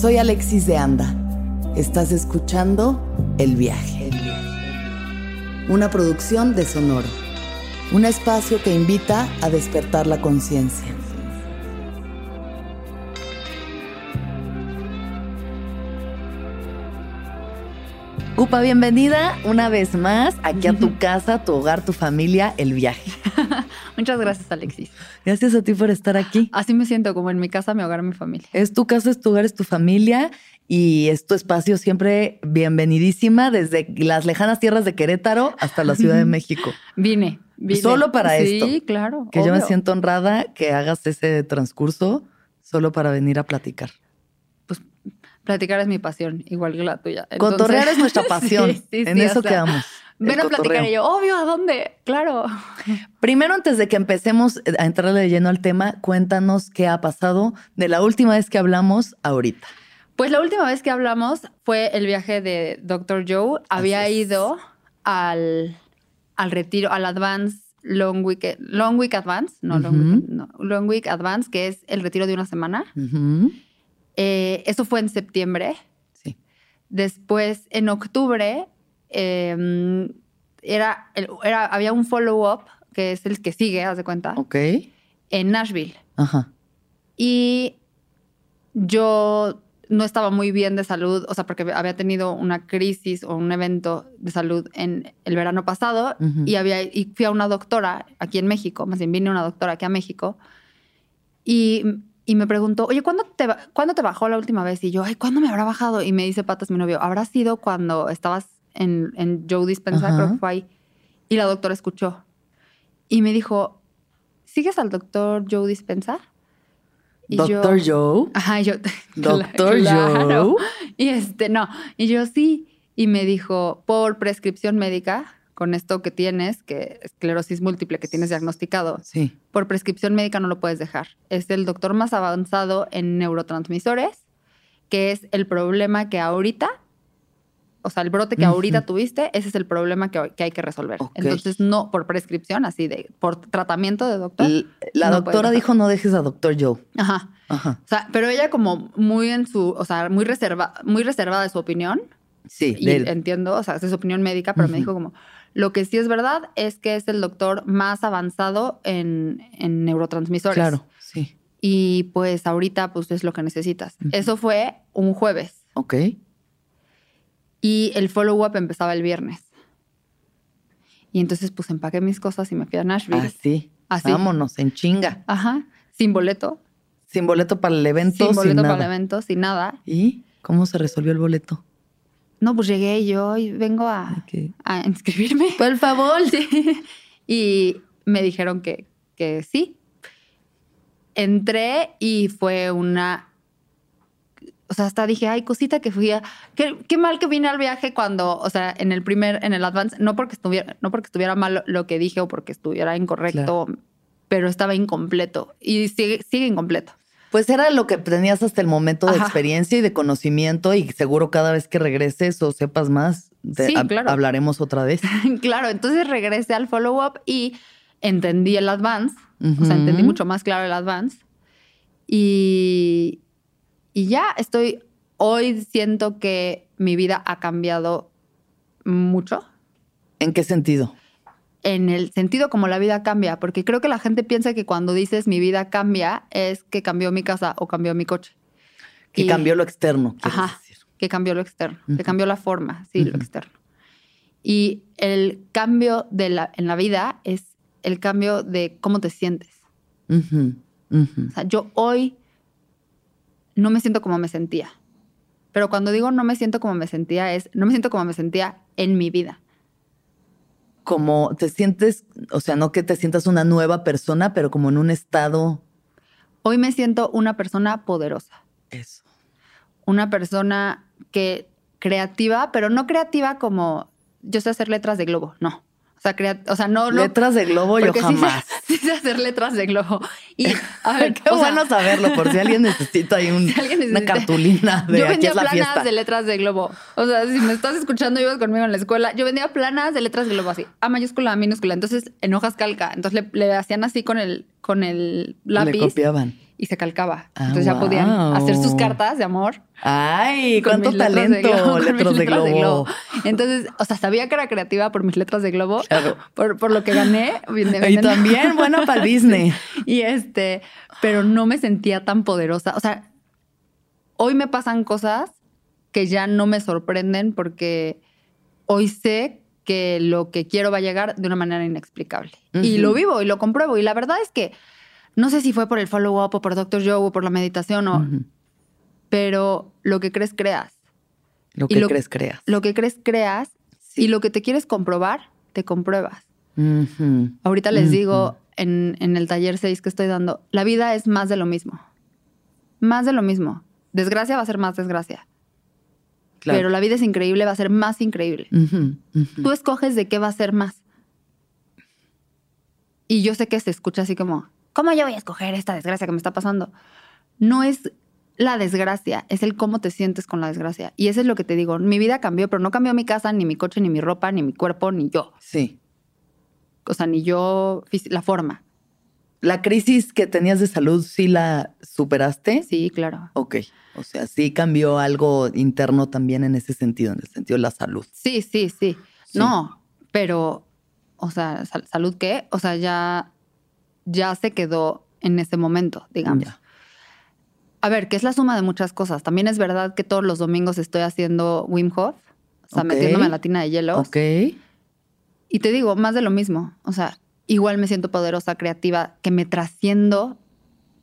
Soy Alexis de Anda. Estás escuchando El Viaje. Una producción de Sonoro. Un espacio que invita a despertar la conciencia. Upa, bienvenida una vez más aquí a tu casa, tu hogar, tu familia, el viaje. Muchas gracias, Alexis. Gracias a ti por estar aquí. Así me siento, como en mi casa, mi hogar, mi familia. Es tu casa, es tu hogar, es tu familia y es tu espacio siempre bienvenidísima desde las lejanas tierras de Querétaro hasta la Ciudad de México. Vine, vine. Solo para esto. Sí, claro. Que yo me siento honrada que hagas ese transcurso solo para venir a platicar. Platicar es mi pasión, igual que la tuya. Cotorrear es nuestra pasión. en eso quedamos. Ven a platicar y yo, obvio, ¿a dónde? Claro. Primero, antes de que empecemos a entrarle de lleno al tema, cuéntanos qué ha pasado de la última vez que hablamos ahorita. Pues la última vez que hablamos fue el viaje de Dr. Joe. Había ido al, al retiro, al Advance Long Week, Long Week Advance, no, Long Week, no, Long Week Advance, que es el retiro de una semana. Eh, eso fue en septiembre. Sí. Después, en octubre, em, era, era, había un follow-up, que es el que sigue, haz de cuenta. Ok. En Nashville. Ajá. Y yo no estaba muy bien de salud, o sea, porque había tenido una crisis o un evento de salud en el verano pasado y, había, y fui a una doctora aquí en México, más bien vine una doctora aquí a México y y me preguntó, oye, ¿cuándo te, ¿cuándo te bajó la última vez? Y yo, ay, ¿cuándo me habrá bajado? Y me dice Patas, mi novio, ¿habrá sido cuando estabas en, en Joe Dispensa? Creo que fue ahí. Y la doctora escuchó. Y me dijo, ¿sigues al doctor Joe Dispensa? Y ¿Doctor Joe? Ajá, yo. ¿Doctor Joe? Y este, no. Y yo sí. Y me dijo, por prescripción médica, con esto que tienes, que esclerosis múltiple que tienes diagnosticado, sí. por prescripción médica no lo puedes dejar. Es el doctor más avanzado en neurotransmisores, que es el problema que ahorita, o sea, el brote que ahorita tuviste, ese es el problema que, hay que resolver. Entonces, no por prescripción, así de, por tratamiento de doctor. la doctora dijo no dejes a doctor Joe. Ajá. Ajá. O sea, pero ella como muy en su, o sea, muy, reserva, muy reservada de su opinión. Sí. Y entiendo, o sea, es su opinión médica, pero me dijo como, lo que sí es verdad es que es el doctor más avanzado en, neurotransmisores. Claro, sí. Y pues ahorita pues es lo que necesitas. Eso fue un jueves. Ok. Y el follow-up empezaba el viernes. Y entonces pues empaqué mis cosas y me fui a Nashville. Así. Así. Vámonos, en chinga. Ajá. Sin boleto. Sin boleto para el evento. Sin boleto para el evento, sin nada. ¿Y cómo se resolvió el boleto? no, pues llegué yo y vengo a, a inscribirme. Por favor. Sí. Y me dijeron que, que sí. Entré y fue una o sea, hasta dije, ay, cosita que fui a. Qué, qué, mal que vine al viaje cuando, o sea, en el primer, en el advance, no porque estuviera, no porque estuviera mal lo que dije o porque estuviera incorrecto, pero estaba incompleto y sigue, sigue incompleto. Pues era lo que tenías hasta el momento de experiencia y de conocimiento y seguro cada vez que regreses o sepas más, hablaremos otra vez. claro, entonces regresé al follow-up y entendí el advance, o sea, entendí mucho más claro el advance y, y ya estoy, hoy siento que mi vida ha cambiado mucho. ¿En qué sentido? en el sentido como la vida cambia, porque creo que la gente piensa que cuando dices mi vida cambia es que cambió mi casa o cambió mi coche. Que cambió lo externo. Ajá, que cambió lo externo, que cambió la forma, sí, lo externo. Y el cambio de la, en la vida es el cambio de cómo te sientes. O sea, yo hoy no me siento como me sentía. Pero cuando digo no me siento como me sentía, es no me siento como me sentía en mi vida. Como te sientes, o sea, no que te sientas una nueva persona, pero como en un estado. Hoy me siento una persona poderosa. Eso. Una persona que creativa, pero no creativa como yo sé hacer letras de globo, no. O sea, crea, o sea, no, Letras de globo yo jamás. Sí sé, hacer letras de globo. Y a ver, qué bueno saberlo, por si alguien necesita ahí un, una cartulina de Yo aquí vendía es la planas fiesta. de letras de globo. O sea, si me estás escuchando ibas conmigo en la escuela, yo vendía planas de letras de globo así, A mayúscula, A minúscula. Entonces, en hojas calca. Entonces le, le hacían así con el, con el lápiz. Le copiaban. Y se calcaba. Ah, Entonces ya podían wow. hacer sus cartas de amor. Ay, cuánto mis letras de talento, globo, letras de globo. Entonces, o sea, sabía que era creativa por mis letras de globo, Claro. por, por lo que gané. Y también buena para Disney. Y este, pero no me sentía tan poderosa. O sea, hoy me pasan cosas que ya no me sorprenden porque hoy sé que lo que quiero va a llegar de una manera inexplicable. Y lo vivo y lo compruebo. Y la verdad es que no sé si fue por el follow-up o por Dr. Joe o por la meditación, o, pero lo que crees, creas. Lo que lo- crees, creas. Lo que crees, creas. Sí. Y lo que te quieres comprobar, te compruebas. Ahorita les digo en, en el taller 6 que estoy dando, la vida es más de lo mismo. Más de lo mismo. Desgracia va a ser más desgracia. Claro. Pero la vida es increíble, va a ser más increíble. Tú escoges de qué va a ser más. Y yo sé que se escucha así como, ¿cómo yo voy a escoger esta desgracia que me está pasando? No es la desgracia, es el cómo te sientes con la desgracia. Y eso es lo que te digo. Mi vida cambió, pero no cambió mi casa, ni mi coche, ni mi ropa, ni mi cuerpo, ni yo. Sí. O sea, ni yo, la forma. ¿La crisis que tenías de salud sí la superaste? Sí, claro. Ok. O sea, sí cambió algo interno también en ese sentido, en el sentido de la salud. Sí, sí, sí. Sí. No, pero, o sea, sal- ¿salud qué? O sea, ya, ya se quedó en ese momento, digamos. Ya. A ver, que es la suma de muchas cosas. También es verdad que todos los domingos estoy haciendo Wim Hof, o sea, metiéndome a la tina de hielos. Ok. Y te digo, más de lo mismo. O sea, igual me siento poderosa, creativa, que me trasciendo.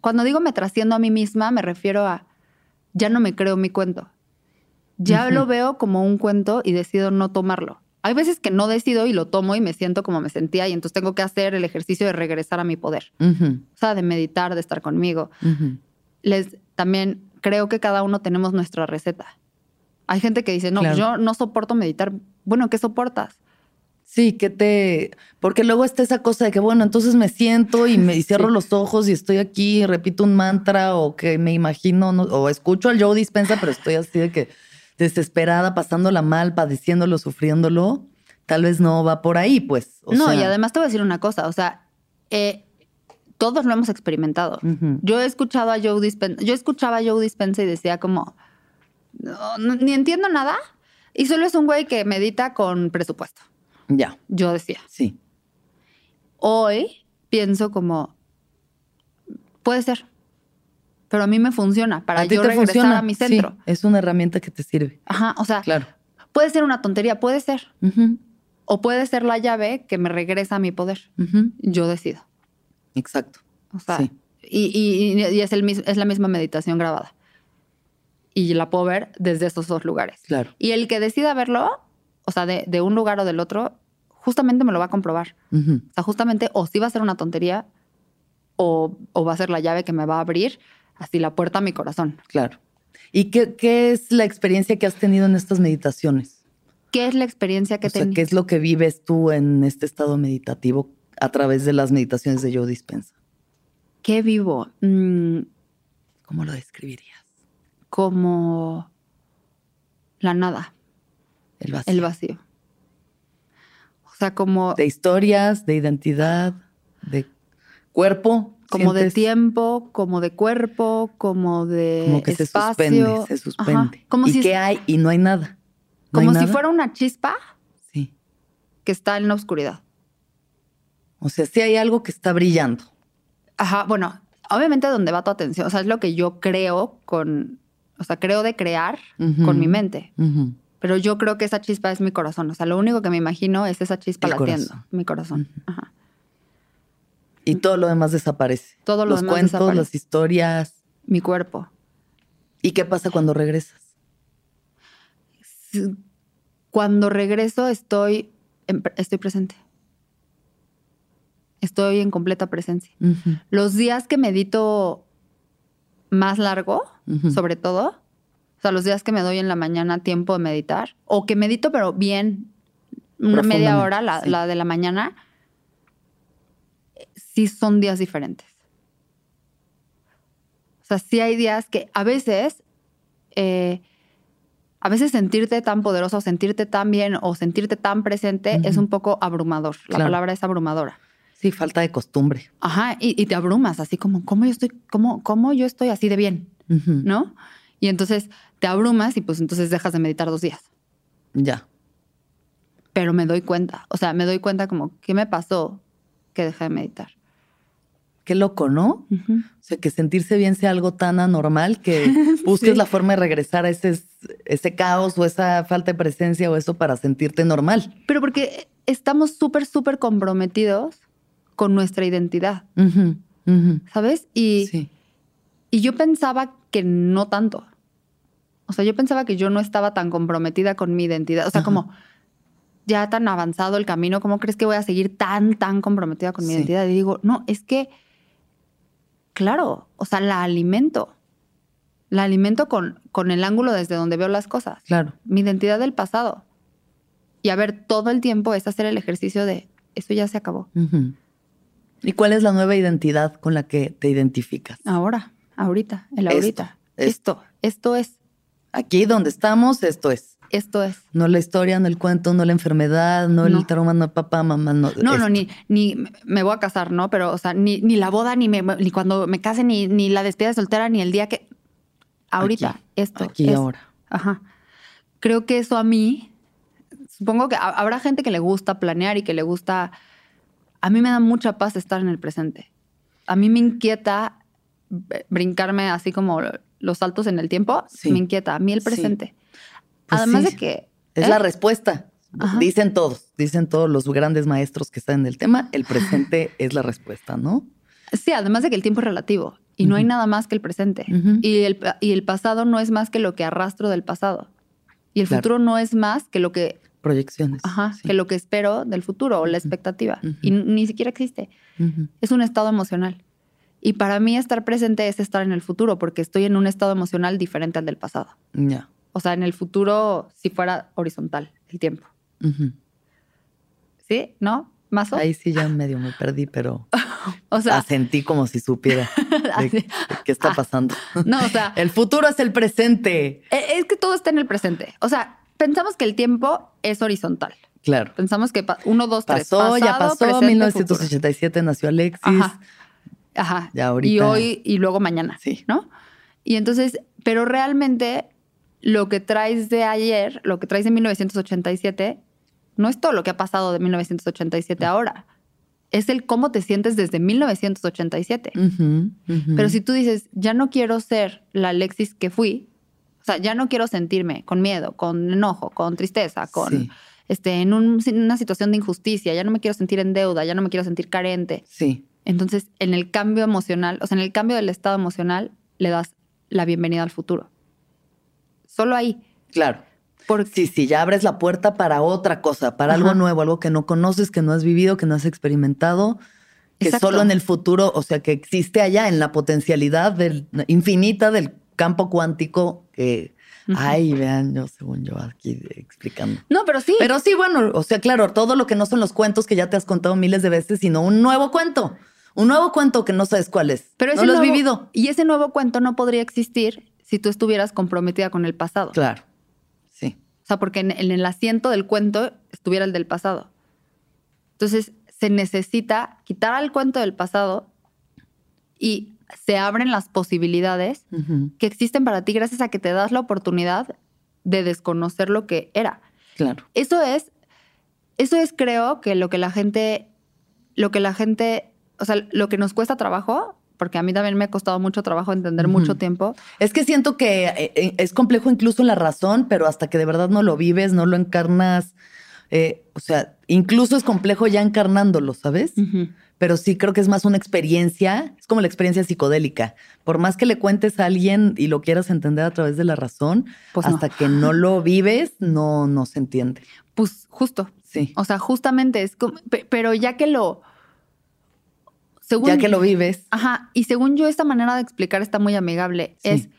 Cuando digo me trasciendo a mí misma, me refiero a ya no me creo mi cuento. Ya lo veo como un cuento y decido no tomarlo. Hay veces que no decido y lo tomo y me siento como me sentía y entonces tengo que hacer el ejercicio de regresar a mi poder. Ujú, O sea, de meditar, de estar conmigo. Les también creo que cada uno tenemos nuestra receta. Hay gente que dice, no, Claro. yo no soporto meditar. Bueno, ¿qué soportas? Sí, que te. Porque luego está esa cosa de que, bueno, entonces me siento y me y cierro Sí. los ojos y estoy aquí y repito un mantra o que me imagino, no- o escucho al Joe Dispensa, pero estoy así de que desesperada, pasándola mal, padeciéndolo, sufriéndolo. Tal vez no va por ahí, pues. O no, sea, y además te voy a decir una cosa, o sea, eh, todos lo hemos experimentado. Yo he escuchado a Joe Dispenza, yo escuchaba a Joe Dispenza y decía como, "No, no, ni entiendo nada, y solo es un güey que medita con presupuesto. Ya, Yo decía. sí. Hoy pienso como, puede ser, pero a mí me funciona para ¿A yo regresar funciona? a mi Sí, centro. es una herramienta que te sirve. Ajá, o sea, Claro. puede ser una tontería, puede ser, o puede ser la llave que me regresa a mi poder. Yo decido. Exacto. O sea, Sí. y, y- y es, el, es la misma meditación grabada. Y la puedo ver desde esos dos lugares. Claro. Y el que decida verlo, o sea, de, de un lugar o del otro, justamente me lo va a comprobar. Ujú. O sea, justamente o sí va a ser una tontería o, o va a ser la llave que me va a abrir así la puerta a mi corazón. Claro. ¿Y qué, qué es la experiencia que has tenido en estas meditaciones? ¿Qué es la experiencia que o sea? ¿qué es lo que vives tú en este estado meditativo a través de las meditaciones de Joe Dispensa? ¿Qué vivo? Mm, ¿Cómo lo describirías? como la nada, El vacío. el vacío. O sea, como... De historias, de identidad, de cuerpo. Como de tiempo, como de cuerpo, como de Como que se espacio. suspende, se suspende. Como ¿Y si, qué hay? Y no hay nada. ¿No hay como si nada? fuera una chispa Sí. que está en la oscuridad. O sea, sí hay algo que está brillando. Ajá, bueno, obviamente donde va tu atención, o sea, es lo que yo creo con, o sea, creo de crear con mi mente, pero yo creo que esa chispa es mi corazón, o sea, lo único que me imagino es esa chispa El latiendo, corazón. mi corazón. Ajá. Y todo lo demás desaparece. Todo lo Los demás cuentos, desaparece. las historias. Mi cuerpo. ¿Y qué pasa cuando regresas? cuando regreso estoy, estoy presente. Estoy en completa presencia. Los días que medito más largo, sobre todo, o sea, los días que me doy en la mañana tiempo de meditar, o que medito pero bien, una media hora, la, la de la mañana, sí son días diferentes. O sea, sí hay días que a veces, eh, a veces sentirte tan poderoso, sentirte tan bien o sentirte tan presente es un poco abrumador. La palabra es abrumadora. Sí, falta de costumbre. Ajá, y, te abrumas, así como, ¿cómo yo estoy, cómo, cómo yo estoy así de bien? ¿No? Y entonces te abrumas y pues entonces dejas de meditar dos días. Ya. Pero me doy cuenta, o sea, me doy cuenta como, ¿qué me pasó que dejé de meditar? Qué loco, ¿no? O sea, que sentirse bien sea algo tan anormal que busques la forma de regresar a ese, ese caos o esa falta de presencia o eso para sentirte normal. Pero porque estamos súper, súper comprometidos con nuestra identidad, ¿sabes? Y, y yo pensaba que no tanto. O sea, yo pensaba que yo no estaba tan comprometida con mi identidad. O sea, como ya tan avanzado el camino, ¿cómo crees que voy a seguir tan, tan comprometida con mi identidad? Y digo, no, es que Claro, o sea, la alimento. La alimento con, con el ángulo desde donde veo las cosas. Claro. Mi identidad del pasado. Y a ver, todo el tiempo es hacer el ejercicio de eso ya se acabó. ¿Y cuál es la nueva identidad con la que te identificas? Ahora, ahorita, el ahorita. esto, esto es. Aquí donde estamos, esto es esto es. No la historia, no el cuento, no la enfermedad, no, el trauma, no papá, mamá, no. No, no, ni, ni me voy a casar, ¿no? Pero, o sea, ni, ni la boda, ni, ni cuando me case, ni, ni la despedida de soltera, ni el día que. Ahorita, esto. Aquí ahora. Ajá. Creo que eso a mí, supongo que habrá gente que le gusta planear y que le gusta. A mí me da mucha paz estar en el presente. A mí me inquieta brincarme así como los saltos en el tiempo. Me inquieta. A mí el presente. Pues Además de que... Es la respuesta. Dicen todos, dicen todos los grandes maestros que están en el tema, el presente es la respuesta, ¿no? Sí, además de que el tiempo es relativo y no hay nada más que el presente. y, el, y, el, pasado no es más que lo que arrastro del pasado. Y el futuro no es más que lo que... Proyecciones. Ajá, que lo que espero del futuro o la expectativa. Y ni siquiera existe. Es un estado emocional. Y para mí estar presente es estar en el futuro porque estoy en un estado emocional diferente al del pasado. Ya. O sea, en el futuro, si fuera horizontal el tiempo. ¿Sí? ¿No? ¿Más Ahí sí ya medio me perdí, pero o sea, sentí como si supiera qué está ah. pasando. no, o sea. el futuro es el presente. E, es que todo está en el presente. O sea, pensamos que el tiempo es horizontal. Claro. Pensamos que uno, dos, tres. Pasó, ya pasó. 1987 nació Alexis. Ajá. Ajá. Ya ahorita. Y hoy y luego mañana. Sí. ¿No? Y entonces, pero realmente lo que traes de ayer, lo que traes de 1987, no es todo lo que ha pasado de 1987 ahora. Es el cómo te sientes desde 1987. Pero si tú dices, ya no quiero ser la Alexis que fui, o sea, ya no quiero sentirme con miedo, con enojo, con tristeza, con este, en, en, una situación de injusticia, ya no me quiero sentir en deuda, ya no me quiero sentir carente. Sí. Entonces, en el cambio emocional, o sea, en el cambio del estado emocional, le das la bienvenida al futuro solo ahí. Claro. Porque sí, sí, ya abres la puerta para otra cosa, para algo nuevo, algo que no conoces, que no has vivido, que no has experimentado, que solo en el futuro, o sea, que existe allá en la potencialidad del, infinita del campo cuántico que, ay, vean, yo según yo aquí explicando. No, pero sí. Pero sí, bueno, o sea, claro, todo lo que no son los cuentos que ya te has contado miles de veces, sino un nuevo cuento. Un nuevo cuento que no sabes cuál es. Pero no lo has vivido. Y ese nuevo cuento no podría existir si tú estuvieras comprometida con el pasado. Claro, sí. O sea, porque en, el asiento del cuento estuviera el del pasado. Entonces, se necesita quitar al cuento del pasado y se abren las posibilidades que existen para ti gracias a que te das la oportunidad de desconocer lo que era. Claro. Eso es, eso es creo que lo que la gente, lo que la gente, o sea, lo que nos cuesta trabajo porque a mí también me ha costado mucho trabajo entender mucho tiempo. Es que siento que eh, eh, es complejo incluso en la razón, pero hasta que de verdad no lo vives, no lo encarnas, eh, o sea, incluso es complejo ya encarnándolo, ¿sabes? pero sí creo que es más una experiencia, es como la experiencia psicodélica. Por más que le cuentes a alguien y lo quieras entender a través de la razón, Pues no. hasta que no lo vives, no, no se entiende. Pues justo. Sí. O sea, justamente es como, pe- pero ya que lo... Según, ya que lo vives, Ajá, y según yo esta manera de explicar está muy amigable. Sí. Es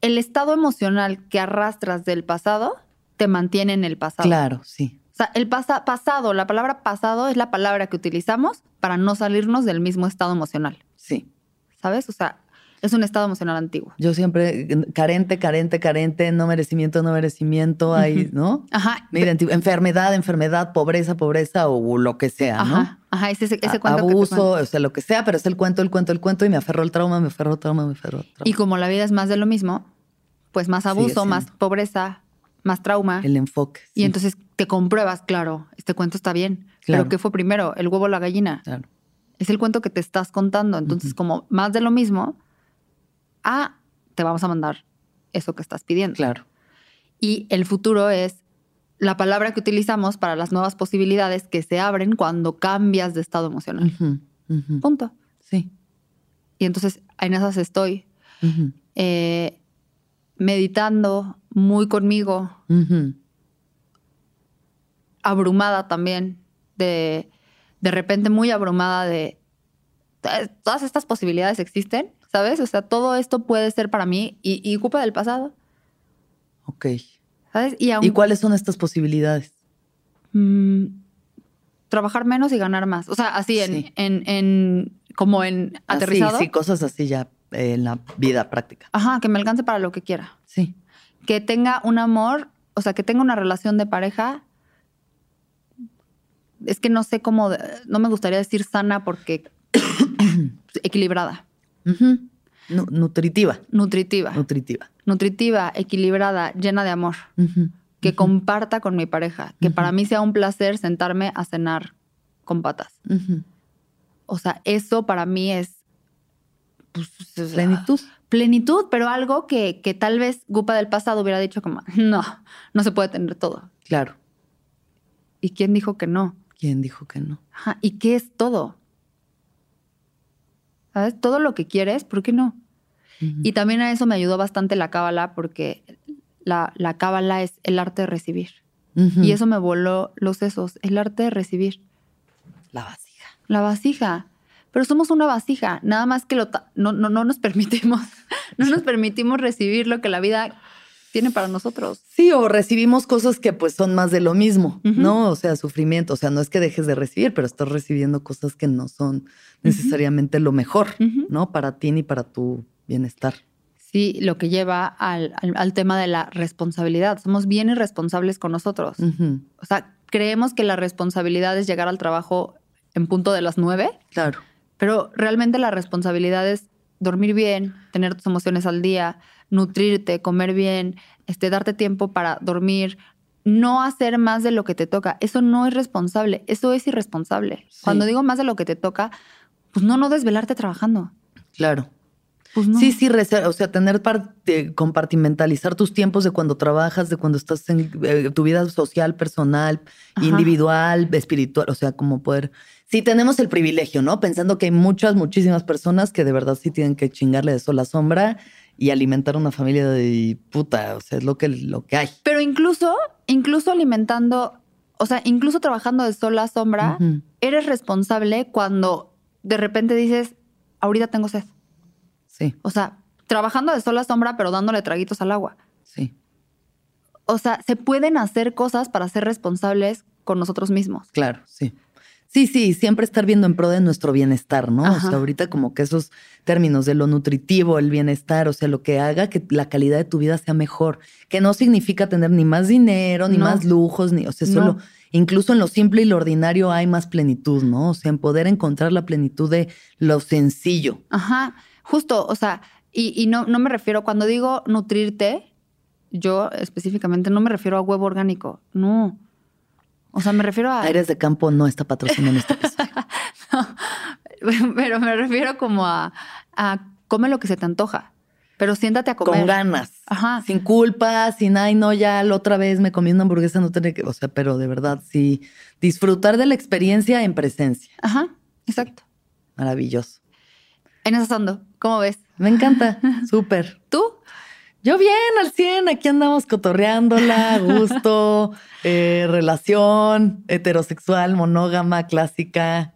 el estado emocional que arrastras del pasado te mantiene en el pasado. claro, sí. O sea, el pasa- pasado, la palabra pasado es la palabra que utilizamos para no salirnos del mismo estado emocional. Sí. ¿Sabes? O sea, es un estado emocional antiguo. Yo siempre carente, carente, carente, no merecimiento, no merecimiento, ahí, ¿no? Ajá. Identi- enfermedad, enfermedad, pobreza, pobreza o lo que sea, ¿no? Ajá, ajá, ese, ese A- cuento que Abuso, cuento. o sea, lo que sea, pero es el cuento, el cuento, el cuento y me aferro al trauma, me aferro al trauma, me aferro al trauma. Y como la vida es más de lo mismo, pues más abuso, más pobreza, más trauma. el enfoque. Y entonces te compruebas, claro, este cuento está bien. Claro. Pero ¿qué fue primero? ¿El huevo o la gallina? Claro. Es el cuento que te estás contando. Entonces, como más de lo mismo, ah, te vamos a mandar eso que estás pidiendo. Claro. Y el futuro es la palabra que utilizamos para las nuevas posibilidades que se abren cuando cambias de estado emocional. Punto. Sí. Y entonces en esas estoy eh, meditando muy conmigo, abrumada también, de, de repente muy abrumada de "Eh, todas estas posibilidades existen, ¿sabes? O sea, todo esto puede ser para mí y, y culpa del pasado, Ok. ¿sabes? Y, aun- ¿Y cuáles son estas posibilidades? mm, trabajar menos y ganar más. O sea, así en, Sí. en, en como en Así, aterrizado. sí, cosas así ya eh, en la vida práctica. Ajá, que me alcance para lo que quiera. Sí. Que tenga un amor, o sea, que tenga una relación de pareja. Es que no sé cómo, no me gustaría decir sana porque equilibrada, Nu- nutritiva. nutritiva, Nutritiva. nutritiva, equilibrada, llena de amor, que comparta con mi pareja, que para mí sea un placer sentarme a cenar con patas. O sea, eso para mí es pues, o sea, Plenitud. Plenitud, pero algo que, que tal vez Gupa del pasado hubiera dicho como, no, no se puede tener todo. Claro. ¿Y quién dijo que no? ¿Quién dijo que no? Ajá, ¿Y qué es todo? ¿Sabes? Todo lo que quieres, ¿por qué no? Y también a eso me ayudó bastante la cábala porque la, la cábala es el arte de recibir. Y eso me voló los sesos, el arte de recibir. La vasija. La vasija. Pero somos una vasija, nada más que lo no, no, no nos permitimos, no nos permitimos recibir lo que la vida tiene para nosotros. Sí, o recibimos cosas que pues son más de lo mismo. ¿no? O sea, sufrimiento. O sea, no es que dejes de recibir, pero estás recibiendo cosas que no son necesariamente lo mejor. ¿no? Para ti ni para tu bienestar. Sí, lo que lleva al, al- al tema de la responsabilidad. Somos bien irresponsables con nosotros. O sea, creemos que la responsabilidad es llegar al trabajo en punto de las nueve, Claro. pero realmente la responsabilidad es dormir bien, tener tus emociones al día, nutrirte, comer bien, este, darte tiempo para dormir, no hacer más de lo que te toca. Eso no es responsable, eso es irresponsable. Sí. Cuando digo más de lo que te toca, pues no, no desvelarte trabajando. Claro. Pues no. Sí, sí, o sea, tener parte, compartimentalizar tus tiempos de cuando trabajas, de cuando estás en eh, tu vida social, personal, Ajá. individual, espiritual, o sea, como poder. Sí, tenemos el privilegio, ¿no? Pensando que hay muchas, muchísimas personas que de verdad sí tienen que chingarle de sol a sombra y alimentar una familia de puta, o sea, es lo que, lo que hay. Pero incluso, incluso alimentando, o sea, incluso trabajando de sol a sombra, eres responsable cuando de repente dices, ahorita tengo sed. Sí, O sea, trabajando de sol a sombra, pero dándole traguitos al agua. sí, O sea, se pueden hacer cosas para ser responsables con nosotros mismos. claro, sí. Sí, sí, siempre estar viendo en pro de nuestro bienestar, ¿no? O Ajá. sea, ahorita como que esos términos de lo nutritivo, el bienestar, o sea, lo que haga que la calidad de tu vida sea mejor, que no significa tener ni más dinero, ni No. más lujos, ni, o sea, No. solo, incluso en lo simple y lo ordinario hay más plenitud, ¿no? O sea, en poder encontrar la plenitud de lo sencillo. Ajá, justo, o sea, y, y no, no me refiero, cuando digo nutrirte, yo específicamente no me refiero a huevo orgánico, no. O sea, me refiero a... Aires de Campo no está patrocinando este episodio. pero me refiero como a, a come lo que se te antoja, pero siéntate a comer. Con ganas. Ajá. Sin culpa, sin, ay, no, ya la otra vez me comí una hamburguesa, no tenía que, o sea, pero de verdad, sí, disfrutar de la experiencia en presencia. Ajá. Exacto. Maravilloso. En ando. ¿Cómo ves? Me encanta. Súper. ¿Tú? Yo bien, al 100. Aquí andamos cotorreándola, gusto, eh, relación heterosexual, monógama, clásica.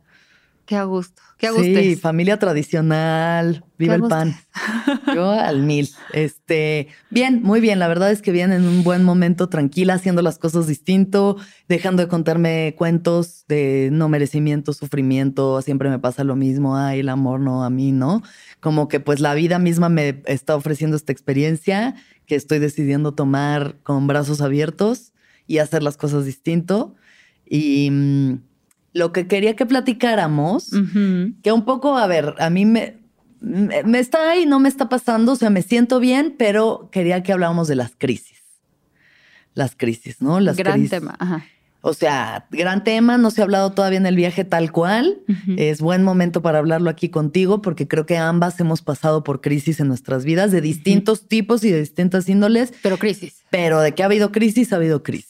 Qué a gusto. Qué Sí, familia tradicional, viva el pan. Yo al mil. Este, bien, muy bien. La verdad es que bien en un buen momento, tranquila, haciendo las cosas distinto, dejando de contarme cuentos de no merecimiento, sufrimiento. Siempre me pasa lo mismo. Ay, el amor no, a mí no. Como que pues la vida misma me está ofreciendo esta experiencia que estoy decidiendo tomar con brazos abiertos y hacer las cosas distinto. Y mm, lo que quería que platicáramos, que un poco, a ver, a mí me, me está ahí, no me está pasando, o sea, me siento bien, pero quería que habláramos de las crisis. Las crisis, ¿no? Las gran tema, ajá. O sea, gran tema, no se ha hablado todavía en el viaje tal cual. Es buen momento para hablarlo aquí contigo porque creo que ambas hemos pasado por crisis en nuestras vidas de distintos tipos y de distintas índoles. Pero crisis. Pero de que ha habido crisis, ha habido crisis.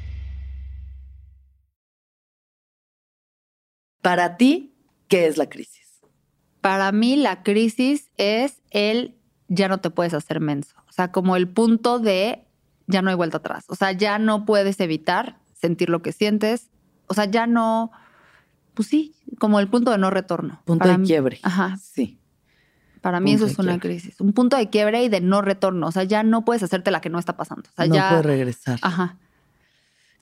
Para ti, ¿qué es la crisis? Para mí la crisis es el ya no te puedes hacer menso. O sea, como el punto de ya no hay vuelta atrás. O sea, ya no puedes evitar sentir lo que sientes. O sea, ya no, pues sí, como el punto de no retorno. Punto de quiebre. Ajá. Sí. Para mí eso es una crisis. Un punto de quiebre y de no retorno. O sea, ya no puedes hacerte la que no está pasando. O sea, no ya. puedes regresar. Ajá.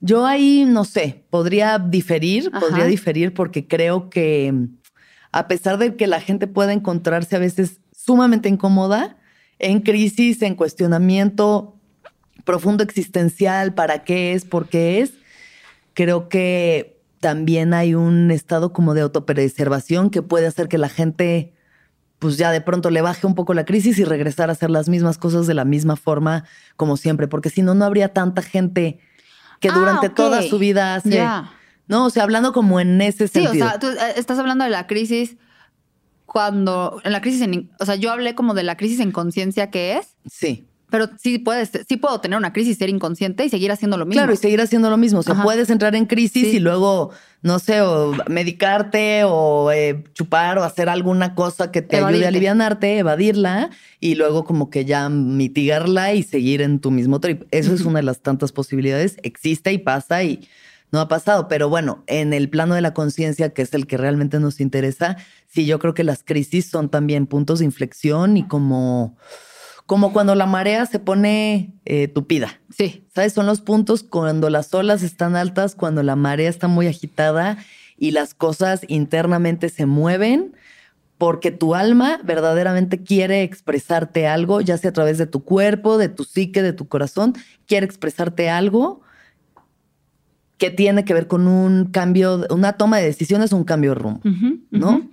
Yo ahí, no sé, podría diferir, podría diferir porque creo que a pesar de que la gente pueda encontrarse a veces sumamente incómoda, en crisis, en cuestionamiento profundo existencial, para qué es, por qué es, creo que también hay un estado como de autopreservación que puede hacer que la gente pues ya de pronto le baje un poco la crisis y regresar a hacer las mismas cosas de la misma forma como siempre, porque si no, no habría tanta gente que ah, durante toda su vida hace. No, o sea, hablando como en ese sentido. Sí, o sea, tú eh, estás hablando de la crisis cuando, en la crisis, en, o sea, yo hablé como de la crisis en conciencia que es. Sí. Pero sí puedes, sí puedo tener una crisis, ser inconsciente y seguir haciendo lo mismo. Claro, y seguir haciendo lo mismo. O sea, puedes entrar en crisis y luego, no sé, o medicarte o eh, chupar o hacer alguna cosa que te ayude a alivianarte, evadirla y luego como que ya mitigarla y seguir en tu mismo trip. Eso es una de las tantas posibilidades. Existe y pasa y no ha pasado. Pero bueno, en el plano de la conciencia, que es el que realmente nos interesa, sí, yo creo que las crisis son también puntos de inflexión y como como cuando la marea se pone eh, tupida. Sí. ¿Sabes? Son los puntos cuando las olas están altas, cuando la marea está muy agitada y las cosas internamente se mueven porque tu alma verdaderamente quiere expresarte algo, ya sea a través de tu cuerpo, de tu psique, de tu corazón, quiere expresarte algo que tiene que ver con un cambio, una toma de decisiones, un cambio de rumbo, ¿no?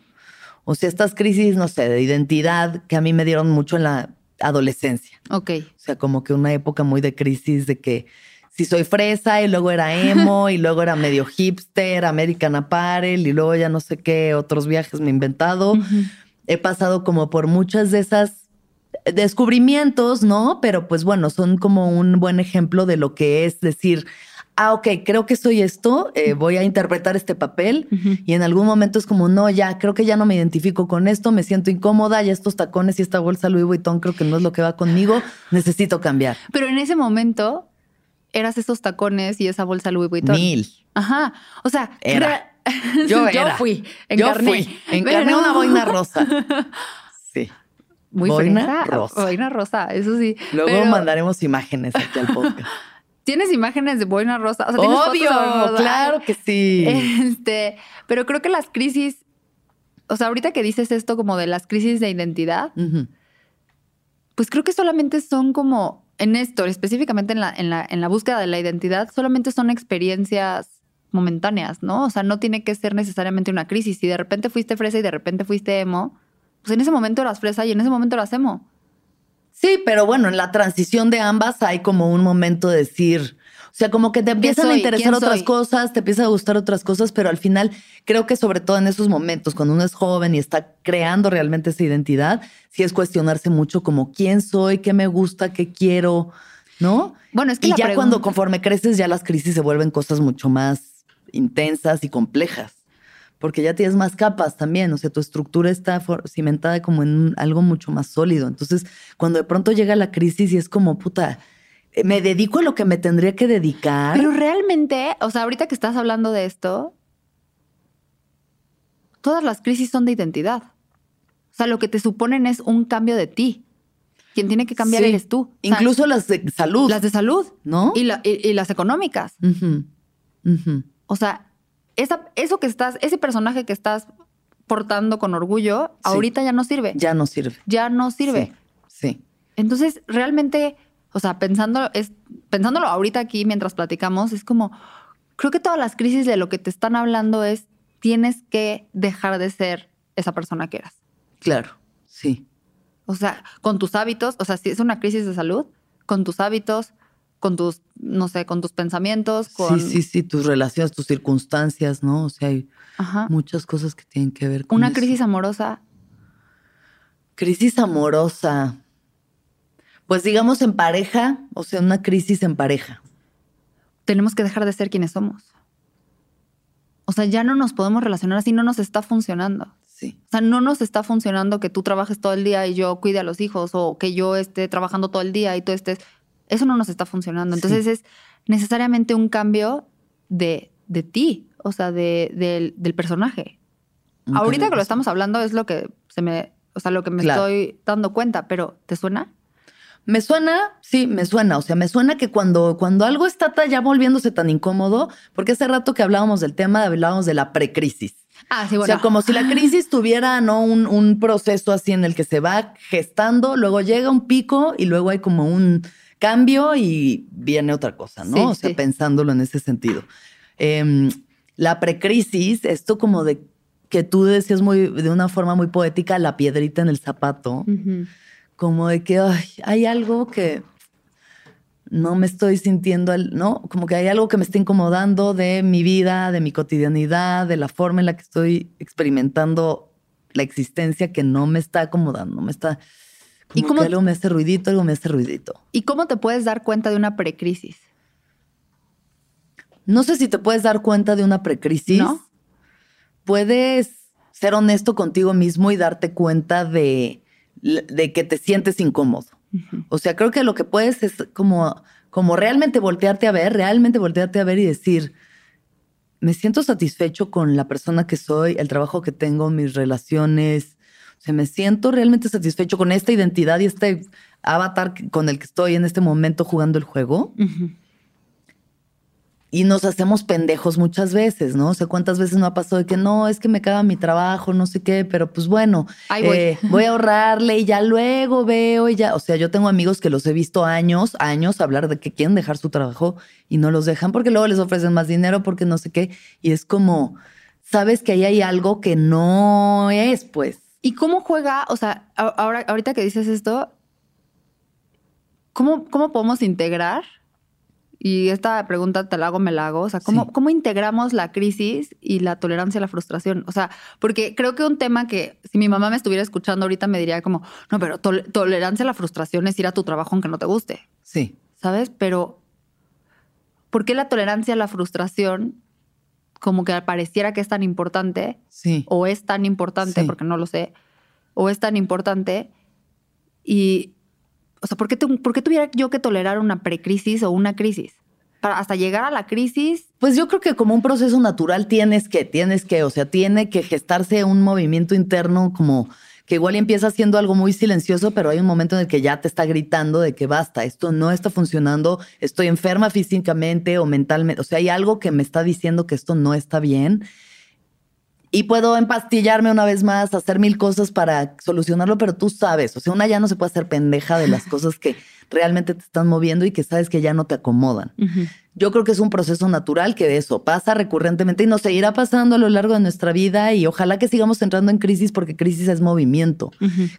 O sea, estas crisis, no sé, de identidad que a mí me dieron mucho en la adolescencia. Ok. O sea, como que una época muy de crisis de que si soy fresa y luego era emo y luego era medio hipster, American Apparel y luego ya no sé qué otros viajes me he inventado. He pasado como por muchas de esas descubrimientos, ¿no? Pero pues bueno, son como un buen ejemplo de lo que es decir, ah, ok, creo que soy esto, eh, voy a interpretar este papel y en algún momento es como, no, ya, creo que ya no me identifico con esto, me siento incómoda, ya estos tacones y esta bolsa Louis Vuitton creo que no es lo que va conmigo, necesito cambiar. Pero en ese momento eras esos tacones y esa bolsa Louis Vuitton. Mil. Ajá, o sea, era. Yo, yo fui, encarné. Yo fui, encarné una boina rosa. Sí. Muy boina rosa. Boina rosa, eso sí. Luego mandaremos imágenes aquí al podcast. Tienes imágenes de Boina Rosa. Obvio, claro que sí. Este, pero creo que las crisis, o sea, ahorita que dices esto como de las crisis de identidad, pues creo que solamente son como en esto, específicamente en la, en, la, en la búsqueda de la identidad, solamente son experiencias momentáneas, ¿no? O sea, no tiene que ser necesariamente una crisis. Si de repente fuiste fresa y de repente fuiste emo, pues en ese momento eras fresa y en ese momento eras emo. Sí, pero bueno, en la transición de ambas hay como un momento de decir, o sea, como que te empiezan a interesar otras cosas, te empieza a gustar otras cosas, pero al final creo que sobre todo en esos momentos, cuando uno es joven y está creando realmente esa identidad, sí es cuestionarse mucho como quién soy, qué me gusta, qué quiero, ¿no? Bueno, es que y ya cuando conforme creces ya las crisis se vuelven cosas mucho más intensas y complejas porque ya tienes más capas también, o sea, tu estructura está cimentada como en algo mucho más sólido. Entonces, cuando de pronto llega la crisis y es como, puta, eh, me dedico a lo que me tendría que dedicar. Pero realmente, o sea, ahorita que estás hablando de esto, todas las crisis son de identidad. O sea, lo que te suponen es un cambio de ti. Quien tiene que cambiar eres tú. Incluso las de salud. Las de salud. ¿No? Y, las económicas. O sea, eso que estás, ese personaje que estás portando con orgullo, ahorita ya no sirve. Ya no sirve. Ya no sirve. Sí. Entonces, realmente, o sea, pensando, es, pensándolo ahorita aquí mientras platicamos, es como, creo que todas las crisis de lo que te están hablando es, tienes que dejar de ser esa persona que eras. Claro, sí. O sea, con tus hábitos, o sea, si es una crisis de salud, con tus hábitos, con tus, no sé, con tus pensamientos, con... Sí, sí, sí, tus relaciones, tus circunstancias, ¿no? O sea, hay muchas cosas que tienen que ver con Una crisis amorosa. Crisis amorosa. Pues digamos en pareja, o sea, una crisis en pareja. Tenemos que dejar de ser quienes somos. O sea, ya no nos podemos relacionar así, no nos está funcionando. Sí. O sea, no nos está funcionando que tú trabajes todo el día y yo cuide a los hijos o que yo esté trabajando todo el día y tú estés eso no nos está funcionando. Entonces es necesariamente un cambio de, de ti, o sea, de, del personaje. Ahorita que lo estamos hablando es lo que se me, o sea, lo que me estoy dando cuenta, pero ¿te suena? Me suena, sí, me suena. O sea, me suena que cuando, cuando algo está ya volviéndose tan incómodo, porque hace rato que hablábamos del tema, hablábamos de la precrisis. Ah, sí, bueno. O sea, como si la crisis tuviera ¿no? Un, un, proceso así en el que se va gestando, luego llega un pico y luego hay como un cambio y viene otra cosa, ¿no? o sea, pensándolo en ese sentido. Eh, la precrisis, esto como de que tú decías muy, de una forma muy poética, la piedrita en el zapato, como de que hay algo que no me estoy sintiendo, ¿no? Como que hay algo que me está incomodando de mi vida, de mi cotidianidad, de la forma en la que estoy experimentando la existencia que no me está acomodando, me está ¿Y cómo, algo me hace ruidito, algo me hace ruidito. ¿Y cómo te puedes dar cuenta de una precrisis? No sé si te puedes dar cuenta de una precrisis. ¿No? Puedes ser honesto contigo mismo y darte cuenta de, de que te sientes incómodo. O sea, creo que lo que puedes es como, como realmente voltearte a ver, realmente voltearte a ver y decir, me siento satisfecho con la persona que soy, el trabajo que tengo, mis relaciones, o me siento realmente satisfecho con esta identidad y este avatar con el que estoy en este momento jugando el juego. Y nos hacemos pendejos muchas veces, ¿no? O sea, cuántas veces no ha pasado de que no, es que me caga mi trabajo, no sé qué, pero pues bueno, voy. Eh, voy a ahorrarle y ya luego veo y ya. O sea, yo tengo amigos que los he visto años, años hablar de que quieren dejar su trabajo y no los dejan porque luego les ofrecen más dinero, porque no sé qué. Y es como, sabes que ahí hay algo que no es, pues. ¿Y cómo juega? O sea, ahora, ahorita que dices esto, ¿cómo, cómo podemos integrar? Y esta pregunta te la hago, me la hago. O sea, ¿cómo, ¿cómo integramos la crisis y la tolerancia a la frustración? O sea, porque creo que un tema que si mi mamá me estuviera escuchando ahorita me diría como, no, pero tolerancia a la frustración es ir a tu trabajo aunque no te guste. Sí. ¿Sabes? Pero, ¿por qué la tolerancia a la frustración como que pareciera que es tan importante, sí. o es tan importante, porque no lo sé, o es tan importante, y, o sea, ¿por qué, ¿por qué tuviera yo que tolerar una precrisis o una crisis? Para hasta llegar a la crisis. Pues yo creo que como un proceso natural tienes que, tienes que, o sea, tiene que gestarse un movimiento interno como que igual empieza siendo algo muy silencioso, pero hay un momento en el que ya te está gritando de que basta, esto no está funcionando, estoy enferma físicamente o mentalmente, o sea, hay algo que me está diciendo que esto no está bien. Y puedo empastillarme una vez más, hacer mil cosas para solucionarlo, pero tú sabes, o sea, una ya no se puede hacer pendeja de las cosas que realmente te están moviendo y que sabes que ya no te acomodan. Yo creo que es un proceso natural que eso pasa recurrentemente y nos seguirá pasando a lo largo de nuestra vida y ojalá que sigamos entrando en crisis porque crisis es movimiento.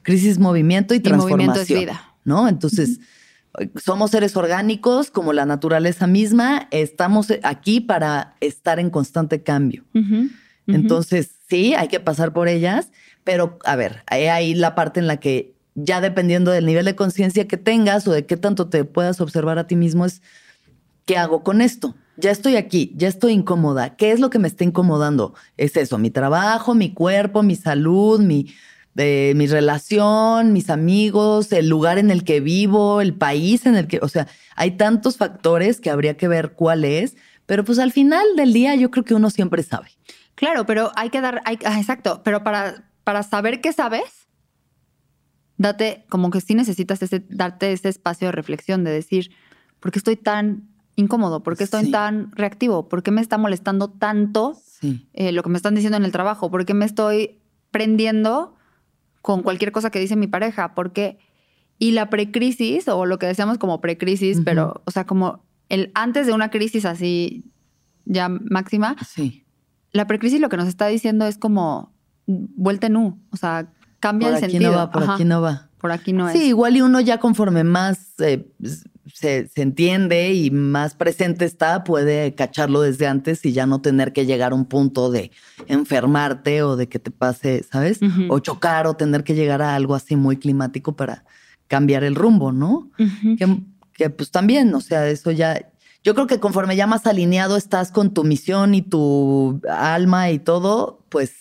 Crisis movimiento y transformación. Y movimiento es vida. ¿No? Entonces, somos seres orgánicos como la naturaleza misma, estamos aquí para estar en constante cambio. Entonces, sí, hay que pasar por ellas, pero a ver, hay ahí la parte en la que ya dependiendo del nivel de conciencia que tengas o de qué tanto te puedas observar a ti mismo es ¿qué hago con esto? Ya estoy aquí, ya estoy incómoda. ¿Qué es lo que me está incomodando? Es eso, mi trabajo, mi cuerpo, mi salud, mi, eh, mi relación, mis amigos, el lugar en el que vivo, el país en el que, o sea, hay tantos factores que habría que ver cuál es, pero pues al final del día yo creo que uno siempre sabe. Claro, pero hay que dar, ah, exacto, pero para, para saber qué sabes, date como que sí necesitas ese, darte ese espacio de reflexión, de decir, ¿por qué estoy tan incómodo? ¿Por qué estoy tan reactivo? ¿Por qué me está molestando tanto eh, lo que me están diciendo en el trabajo? ¿Por qué me estoy prendiendo con cualquier cosa que dice mi pareja? ¿Por qué? Y la precrisis, o lo que decíamos como precrisis, pero, o sea, como el antes de una crisis así ya máxima, sí. la precrisis lo que nos está diciendo es como vuelta en U, o sea, cambia el sentido. No va, por aquí no va. Por aquí no es. Sí, igual y uno ya conforme más eh, se, entiende y más presente está, puede cacharlo desde antes y ya no tener que llegar a un punto de enfermarte o de que te pase, ¿sabes? O chocar o tener que llegar a algo así muy climático para cambiar el rumbo, ¿no? que, pues también, o sea, eso ya, yo creo que conforme ya más alineado estás con tu misión y tu alma y todo, pues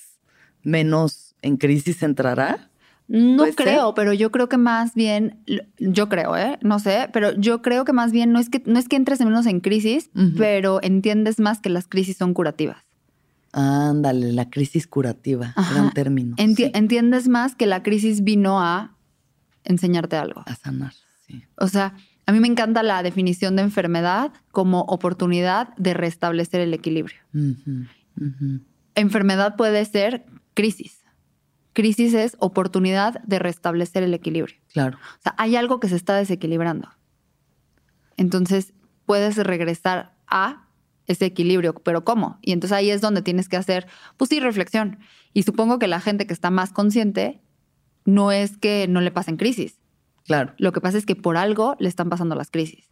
menos en crisis entrará. No creo, pero yo creo que más bien, yo creo, ¿eh? No sé, pero yo creo que más bien no es que, no es que entres menos en crisis, pero entiendes más que las crisis son curativas. Ándale, la crisis curativa, gran término. Entiendes más que la crisis vino a enseñarte algo. A sanar, sí. O sea, a mí me encanta la definición de enfermedad como oportunidad de restablecer el equilibrio. Enfermedad puede ser crisis crisis es oportunidad de restablecer el equilibrio. Claro. O sea, hay algo que se está desequilibrando. Entonces, puedes regresar a ese equilibrio, pero ¿cómo? Y entonces ahí es donde tienes que hacer, pues sí, reflexión. Y supongo que la gente que está más consciente no es que no le pasen crisis. Claro. Lo que pasa es que por algo le están pasando las crisis.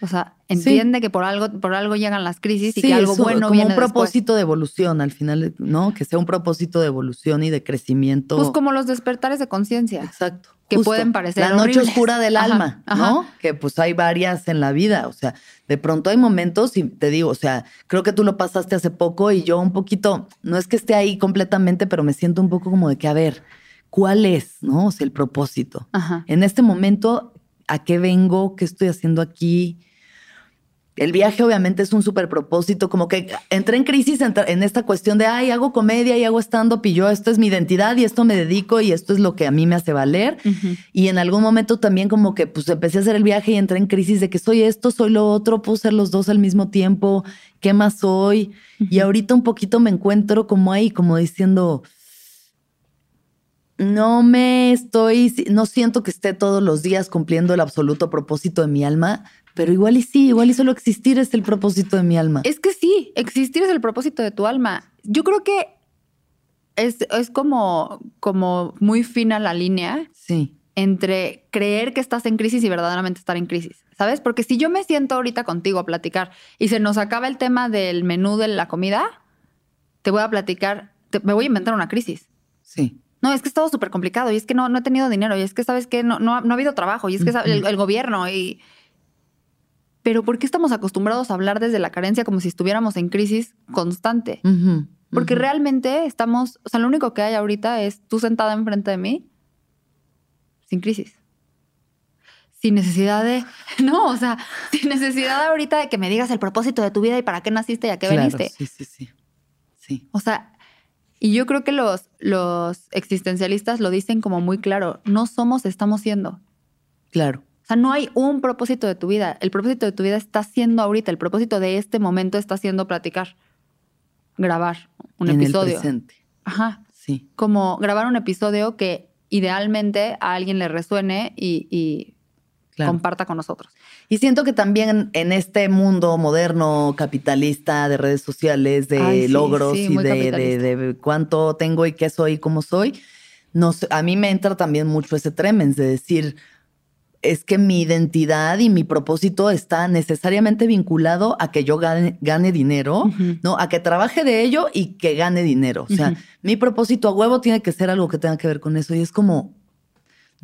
O sea, entiende que por algo, por algo llegan las crisis y que algo bueno como un propósito de evolución al final, ¿no? Que sea un propósito de evolución y de crecimiento. Pues como los despertares de conciencia. Exacto. Que pueden parecer La noche oscura del alma, ¿no? Que pues hay varias en la vida. O sea, de pronto hay momentos y te digo, o sea, creo que tú lo pasaste hace poco y yo un poquito, no es que esté ahí completamente, pero me siento un poco como de que, a ver, ¿cuál es, no? O sea, el propósito. En este momento, ¿a qué vengo? ¿Qué estoy haciendo aquí? El viaje obviamente es un super propósito, como que entré en crisis en, esta cuestión de, ay, hago comedia y hago stand-up y yo, esto es mi identidad y esto me dedico y esto es lo que a mí me hace valer. Y en algún momento también como que pues empecé a hacer el viaje y entré en crisis de que soy esto, soy lo otro, puedo ser los dos al mismo tiempo, ¿qué más soy? Y ahorita un poquito me encuentro como ahí, como diciendo, no me estoy, no siento que esté todos los días cumpliendo el absoluto propósito de mi alma, pero igual y sí, igual y solo existir es el propósito de mi alma. Es que sí, existir es el propósito de tu alma. Yo creo que es, es como, como muy fina la línea. Sí. Entre creer que estás en crisis y verdaderamente estar en crisis. ¿Sabes? Porque si yo me siento ahorita contigo a platicar y se nos acaba el tema del menú de la comida, te voy a platicar, me voy a inventar una crisis. Sí. No, es que es todo súper complicado y es que no, no he tenido dinero y es que, ¿sabes que no, no, ha habido trabajo y es que el, gobierno y pero ¿por qué estamos acostumbrados a hablar desde la carencia como si estuviéramos en crisis constante? Porque realmente estamos, o sea, lo único que hay ahorita es tú sentada enfrente de mí, sin crisis. Sin necesidad de, no, o sea, sin necesidad ahorita de que me digas el propósito de tu vida y para qué naciste y a qué veniste. Sí, sí, sí. Sí. O sea, y yo creo que los, los existencialistas lo dicen como muy claro, no somos, estamos siendo. Claro. O sea, no hay un propósito de tu vida. El propósito de tu vida está siendo ahorita. El propósito de este momento está siendo platicar, grabar un episodio. El presente. Ajá. Sí. Como grabar un episodio que idealmente a alguien le resuene y, comparta con nosotros. Y siento que también en este mundo moderno, capitalista, de redes sociales, de logros y de, cuánto tengo y qué soy y cómo soy, a mí me entra también mucho ese tremens de decir, es que mi identidad y mi propósito está necesariamente vinculado a que yo gane, dinero, ¿no? A que trabaje de ello y que gane dinero. O sea, mi propósito a huevo tiene que ser algo que tenga que ver con eso. Y es como,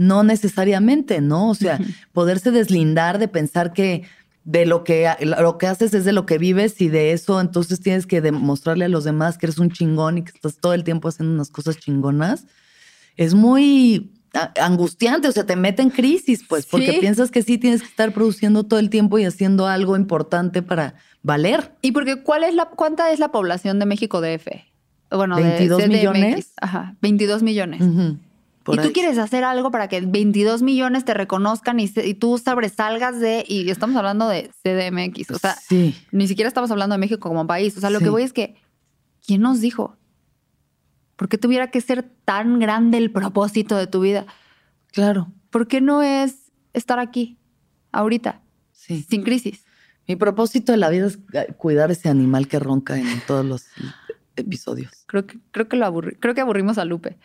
no necesariamente, ¿no? O sea, poderse deslindar de pensar que de lo que, lo que haces es de lo que vives y de eso entonces tienes que demostrarle a los demás que eres un chingón y que estás todo el tiempo haciendo unas cosas chingonas. Es muy angustiante, o sea, te mete en crisis, pues, porque piensas que sí tienes que estar produciendo todo el tiempo y haciendo algo importante para valer. Y porque ¿cuál es la, cuánta es la población de México DF? Bueno, 22 millones. Ajá, 22 millones. Y tú quieres hacer algo para que 22 millones te reconozcan y, tú sobresalgas de, y estamos hablando de CDMX, o sea, ni siquiera estamos hablando de México como país, o sea, lo que voy es que, ¿quién nos dijo? ¿Por qué tuviera que ser tan grande el propósito de tu vida? Claro. ¿Por qué no es estar aquí, ahorita, sí. sin crisis? Mi propósito de la vida es cuidar ese animal que ronca en todos los episodios. Creo que, creo que lo aburri creo que aburrimos a Lupe.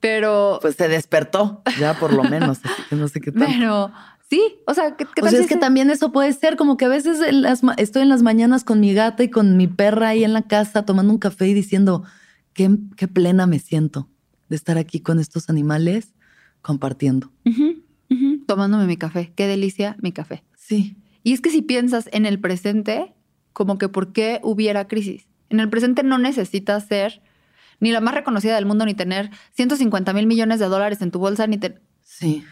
Pero. Pues se despertó, ya por lo menos. así que no sé qué tal. Pero sí, o sea, ¿qué, o sea, es que también eso puede ser como que a veces estoy en las mañanas con mi gata y con mi perra ahí en la casa tomando un café y diciendo, qué, plena me siento de estar aquí con estos animales compartiendo. Tomándome mi café. Qué delicia mi café. Sí. Y es que si piensas en el presente, como que por qué hubiera crisis. En el presente no necesitas ser ni la más reconocida del mundo, ni tener 150 mil millones de dólares en tu bolsa, ni tener... Sí,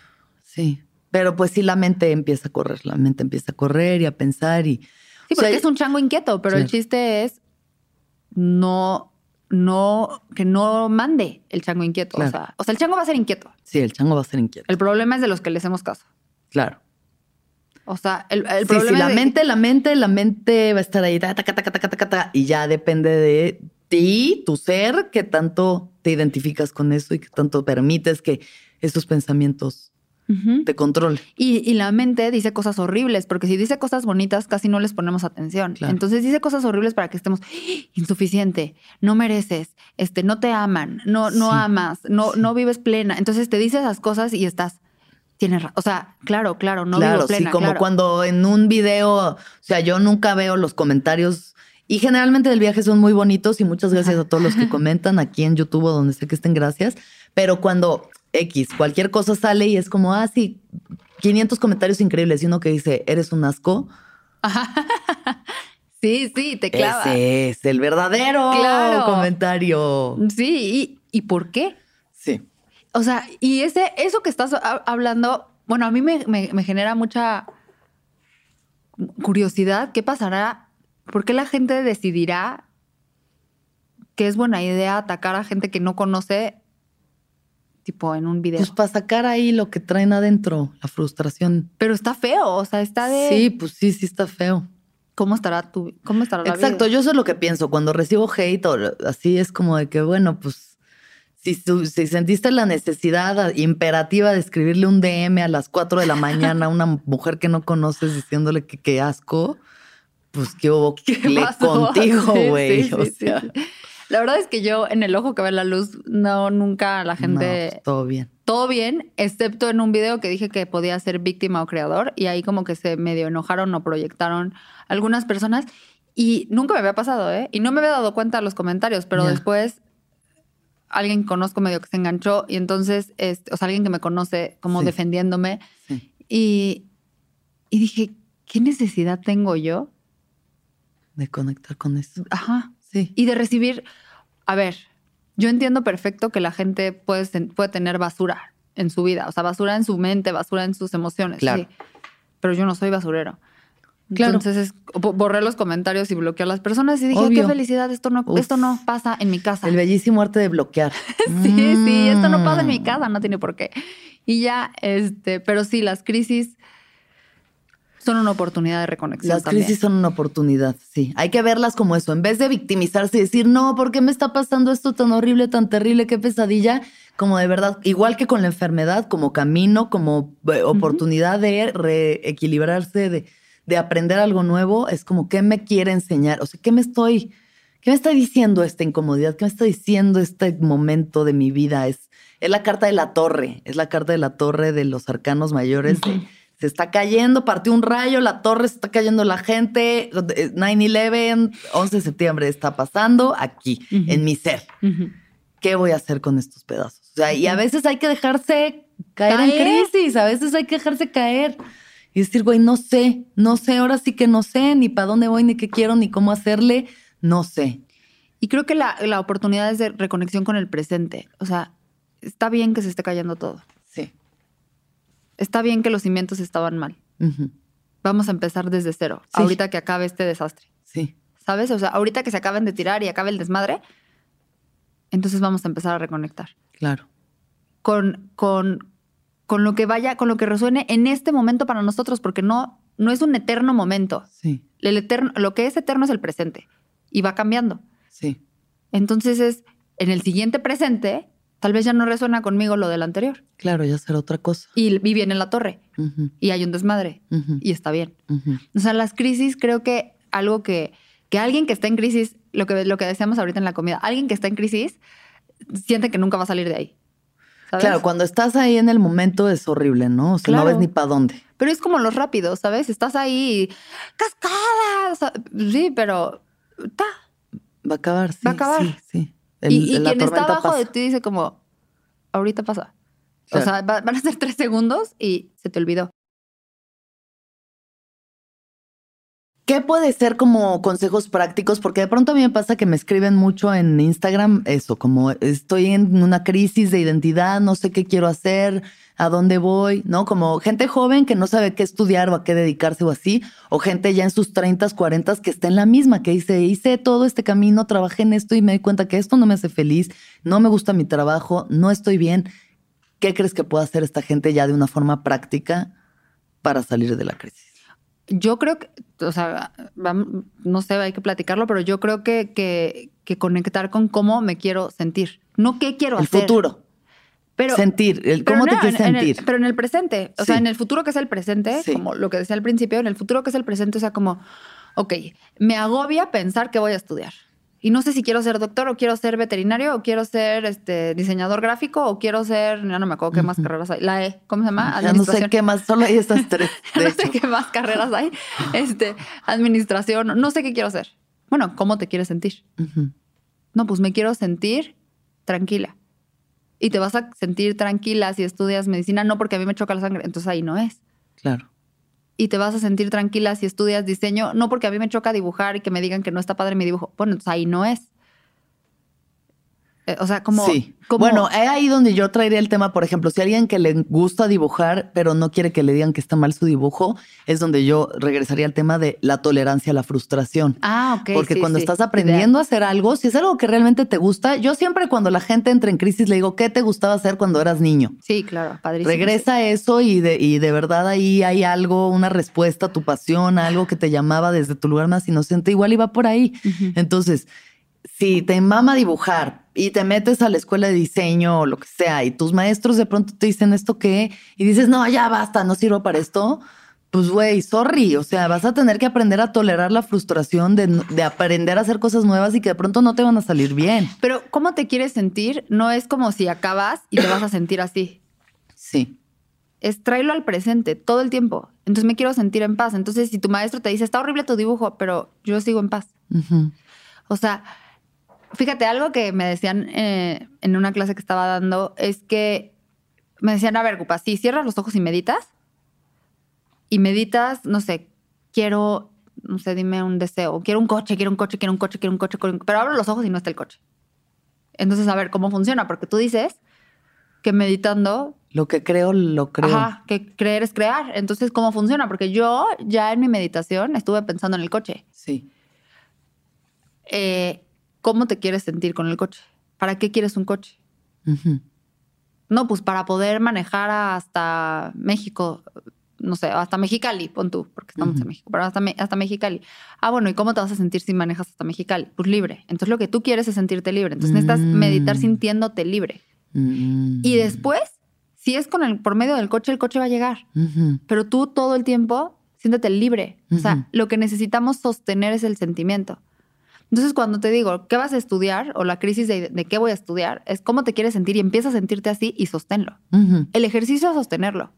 sí. Pero pues sí, la mente empieza a correr, la mente empieza a correr y a pensar y... Sí, porque es un chango inquieto, pero el chiste es no no, que no mande el chango inquieto. O, sea, o sea, el chango va a ser inquieto. Sí, el chango va a ser inquieto. El problema es de los que le hacemos caso. Claro. O sea, el, el problema sí, la mente, la mente, la mente va a estar ahí, ta, ta, ta, ta, ta, y ya depende de ti, tu ser, que tanto te identificas con eso y que tanto permites que esos pensamientos de control. Y, la mente dice cosas horribles, porque si dice cosas bonitas, casi no les ponemos atención. Entonces dice cosas horribles para que estemos insuficiente, no mereces, este, no te aman, no, no amas, no, no vives plena. Entonces te dice esas cosas y estás. Tienes razón. O sea, claro, claro, no claro, vivo plena. Sí, como cuando en un video, o sea, yo nunca veo los comentarios y generalmente del viaje son muy bonitos y muchas gracias a todos los que comentan aquí en YouTube, donde sé que estén gracias. Pero cuando X, cualquier cosa sale y es como, ah, sí, 500 comentarios increíbles y uno que dice, eres un asco. sí, sí, te clava. Ese es el verdadero comentario. Sí, ¿Y, por qué? Sí. O sea, y ese, eso que estás hablando, bueno, a mí me, me genera mucha curiosidad. ¿Qué pasará? ¿Por qué la gente decidirá que es buena idea atacar a gente que no conoce tipo en un video. Pues para sacar ahí lo que traen adentro, la frustración. Pero está feo, o sea, está de. Sí, pues sí, sí está feo. ¿Cómo estará tu, cómo estará la Exacto, yo eso es lo que pienso. Cuando recibo hate o así es como de que, bueno, pues si, si sentiste la necesidad imperativa de escribirle un DM a las 4 de la mañana a una mujer que no conoces diciéndole que qué asco, pues qué hubo ¿Qué contigo, güey. o sea. La verdad es que yo en el ojo que ve la luz, no, nunca la gente... Pues, todo bien. Todo bien, excepto en un video que dije que podía ser víctima o creador y ahí como que se medio enojaron o proyectaron algunas personas y nunca me había pasado, ¿eh? Y no me había dado cuenta de los comentarios, pero después alguien que conozco medio que se enganchó y entonces, este, o sea, alguien que me conoce como defendiéndome y, y dije, ¿qué necesidad tengo yo? De conectar con eso. Ajá. Y de recibir, a ver, yo entiendo perfecto que la gente puede, puede tener basura en su vida, o sea, basura en su mente, basura en sus emociones. Claro. Pero yo no soy basurero. Claro. Entonces borré los comentarios y bloqueé a las personas y dije, qué felicidad, esto no, esto no pasa en mi casa. El bellísimo arte de bloquear. sí, sí, esto no pasa en mi mm. casa, no tiene por qué. Y ya, este, pero sí, las crisis Son una oportunidad de reconexión. Las crisis son una oportunidad, sí. Hay que verlas como eso. En vez de victimizarse y decir, no, ¿por qué me está pasando esto tan horrible, tan terrible, qué pesadilla? Como de verdad, igual que con la enfermedad, como camino, como eh, oportunidad de reequilibrarse, de, de aprender algo nuevo, es como, ¿qué me quiere enseñar? O sea, ¿qué me estoy, qué me está diciendo esta incomodidad? ¿Qué me está diciendo este momento de mi vida? Es, es la carta de la torre, es la carta de la torre de los arcanos mayores se está cayendo, partió un rayo, la torre se está cayendo la gente, 9-11, 11 de septiembre está pasando aquí, en mi ser. ¿Qué voy a hacer con estos pedazos? O sea, y a veces hay que dejarse caer, en crisis, a veces hay que dejarse caer y decir, güey, no sé, no sé, ahora sí que no sé ni para dónde voy, ni qué quiero, ni cómo hacerle, no sé. Y creo que la, la oportunidad es de reconexión con el presente. O sea, está bien que se esté cayendo todo está bien que los cimientos estaban mal. Vamos a empezar desde cero, ahorita que acabe este desastre. Sí. ¿Sabes? O sea, ahorita que se acaben de tirar y acabe el desmadre, entonces vamos a empezar a reconectar. Claro. Con, con, con lo que vaya, con lo que resuene en este momento para nosotros, porque no, no es un eterno momento. Sí. El eterno, lo que es eterno es el presente y va cambiando. Sí. Entonces es en el siguiente presente Tal vez ya no resuena conmigo lo del anterior. Claro, ya será otra cosa. Y vive en la torre. Y hay un desmadre. Y está bien. O sea, las crisis, creo que algo que, que alguien que está en crisis, lo que, lo que decíamos ahorita en la comida, alguien que está en crisis siente que nunca va a salir de ahí. Claro, cuando estás ahí en el momento es horrible, ¿no? O sea, no ves ni para dónde. Pero es como los rápidos, ¿sabes? Estás ahí, cascadas. Sí, pero ta. Va a acabar, sí. Va a acabar. Sí, sí y, quien está abajo de ti dice como, ahorita pasa. O sea, van a ser tres segundos y se te olvidó. ¿Qué puede ser como consejos prácticos? Porque de pronto a mí me pasa que me escriben mucho en Instagram eso, como estoy en una crisis de identidad, no sé qué quiero hacer, a dónde voy, ¿no? Como gente joven que no sabe qué estudiar o a qué dedicarse o así, o gente ya en sus 30, 40 que está en la misma, que dice, hice todo este camino, trabajé en esto y me di cuenta que esto no me hace feliz, no me gusta mi trabajo, no estoy bien. ¿Qué crees que puede hacer esta gente ya de una forma práctica para salir de la crisis? Yo creo que, o sea, no sé, hay que platicarlo, pero yo creo que, que, conectar con cómo me quiero sentir, no qué quiero el hacer. El futuro. Pero, sentir, el cómo te quieres sentir. pero en el presente, o sea, en el futuro que es el presente, como lo que decía al principio, en el futuro que es el presente, o sea, como, ok, me agobia pensar que voy a estudiar. Y no sé si quiero ser doctor o quiero ser veterinario o quiero ser este, diseñador gráfico o quiero ser, ya no me acuerdo qué más carreras hay. La E, ¿cómo se llama? Ya no sé qué más, solo hay estas tres. no sé qué más carreras hay. Este, administración, no sé qué quiero hacer. Bueno, ¿cómo te quieres sentir? No, pues me quiero sentir tranquila. Y te vas a sentir tranquila si estudias medicina, no porque a mí me choca la sangre, entonces ahí no es. Claro y te vas a sentir tranquila si estudias diseño, no porque a mí me choca dibujar y que me digan que no está padre mi dibujo. Bueno, entonces ahí no es. Eh, o sea, como, sí. Bueno, es ahí donde yo traería el tema, por ejemplo, si alguien que le gusta dibujar, pero no quiere que le digan que está mal su dibujo, es donde yo regresaría al tema de la tolerancia a la frustración. Ah, ok. Porque cuando estás aprendiendo a hacer algo, si es algo que realmente te gusta, yo siempre cuando la gente entra en crisis le digo, ¿qué te gustaba hacer cuando eras niño? Sí, claro, padrísimo. Regresa eso y de, y de verdad ahí hay algo, una respuesta a tu pasión, algo que te llamaba desde tu lugar más inocente, igual iba por ahí. Entonces, si te mama dibujar y te metes a la escuela de diseño o lo que sea y tus maestros de pronto te dicen esto qué y dices, no, ya basta, no sirvo para esto, pues güey, sorry, o sea, vas a tener que aprender a tolerar la frustración de, de, aprender a hacer cosas nuevas y que de pronto no te van a salir bien. Pero ¿cómo te quieres sentir? No es como si acabas y te vas a sentir así. Sí. Es tráelo al presente todo el tiempo. Entonces me quiero sentir en paz. Entonces si tu maestro te dice, está horrible tu dibujo, pero yo sigo en paz. O sea, Fíjate, algo que me decían eh, en una clase que estaba dando es que me decían, a ver, Cupa, si cierras los ojos y meditas, y meditas, no sé, quiero, no sé, dime un deseo, quiero un coche, quiero un coche, quiero un coche, quiero un coche, pero abro los ojos y no está el coche. Entonces, a ver, ¿cómo funciona? Porque tú dices que meditando... Lo que creo, lo creo. Ajá, que creer es crear. Entonces, ¿cómo funciona? Porque yo ya en mi meditación estuve pensando en el coche. Sí. Eh, ¿Cómo te quieres sentir con el coche? ¿Para qué quieres un coche? No, pues para poder manejar hasta México. no sé, hasta Mexicali, pon tú, porque estamos en México, pero hasta, hasta Mexicali. Ah, bueno, ¿y cómo te vas a sentir si manejas hasta Mexicali? Pues libre. Entonces lo que tú quieres es sentirte libre. Entonces necesitas mm. meditar sintiéndote libre. Mm. Y después, si es con el, por medio del coche, el coche va a llegar. Pero tú todo el tiempo siéntete libre. O sea, lo que necesitamos sostener es el sentimiento. Entonces, cuando te digo, ¿qué vas a estudiar? O la crisis de, qué voy a estudiar, es cómo te quieres sentir y empieza a sentirte así y sosténlo. El ejercicio es sostenerlo.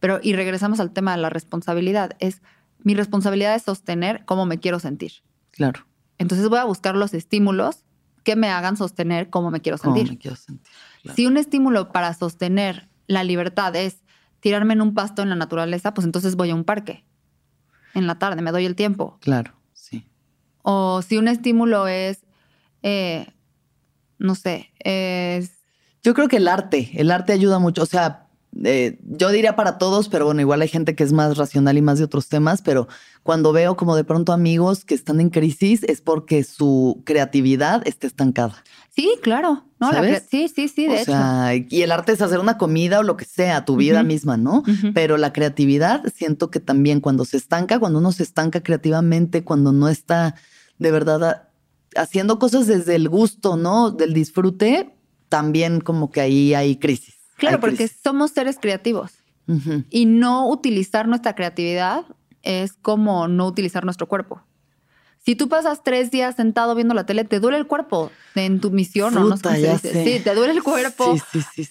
Pero, y regresamos al tema de la responsabilidad, es mi responsabilidad es sostener cómo me quiero sentir. Claro. Entonces voy a buscar los estímulos que me hagan sostener cómo me quiero sentir. me quiero sentir Si un estímulo para sostener la libertad es tirarme en un pasto en la naturaleza, pues entonces voy a un parque en la tarde, me doy el tiempo. Claro. O si un estímulo es, eh, no sé, es... Yo creo que el arte, el arte ayuda mucho. O sea, eh, yo diría para todos, pero bueno, igual hay gente que es más racional y más de otros temas, pero cuando veo como de pronto amigos que están en crisis es porque su creatividad está estancada. Sí, claro. No, sí, sí, sí, de hecho. y el arte es hacer una comida o lo que sea, tu vida misma, ¿no? Pero la creatividad, siento que también cuando se estanca, cuando uno se estanca creativamente, cuando no está de verdad haciendo cosas desde el gusto, ¿no? Del disfrute, también como que ahí hay crisis. Claro, porque somos seres creativos. Y no utilizar nuestra creatividad es como no utilizar nuestro cuerpo. Si tú pasas tres días sentado viendo la tele, te duele el cuerpo en tu misión o no sé Sí, te duele el cuerpo.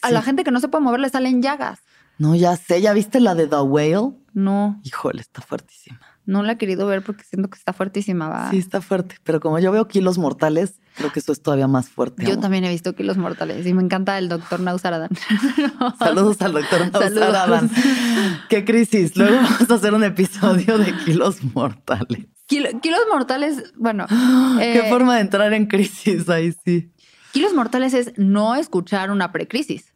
A la gente que no se puede mover le salen llagas. No, ya sé. ¿Ya viste la de The Whale? No. Híjole, está fuertísima. No la he querido ver porque siento que está fuertísima. ¿va? Sí, está fuerte. Pero como yo veo kilos mortales, creo que eso es todavía más fuerte. Yo también he visto kilos mortales y me encanta el doctor Nausaradan. Saludos al doctor Nausaradan. Qué crisis. Luego vamos a hacer un episodio de kilos mortales. kilos mortales, bueno. Qué eh, forma de entrar en crisis ahí sí. Kilos mortales es no escuchar una precrisis.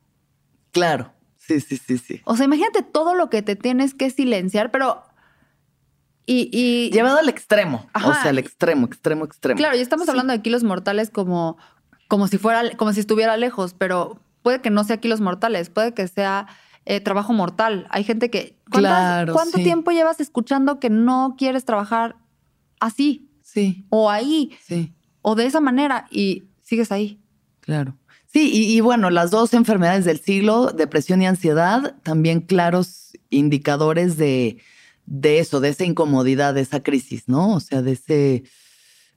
Claro. Sí, sí, sí, sí. O sea, imagínate todo lo que te tienes que silenciar, pero y, Llevado al extremo. o sea, al extremo, extremo, extremo. Claro, y estamos hablando de kilos mortales como, como si fuera, como si estuviera lejos, pero puede que no sea kilos mortales, puede que sea eh, trabajo mortal. Hay gente que. Claro, ¿Cuánto tiempo llevas escuchando que no quieres trabajar así? Sí. O ahí. Sí. O de esa manera y sigues ahí. Claro. Sí, y, bueno, las dos enfermedades del siglo, depresión y ansiedad, también claros indicadores de, de eso, de esa incomodidad, de esa crisis, ¿no? O sea, de ese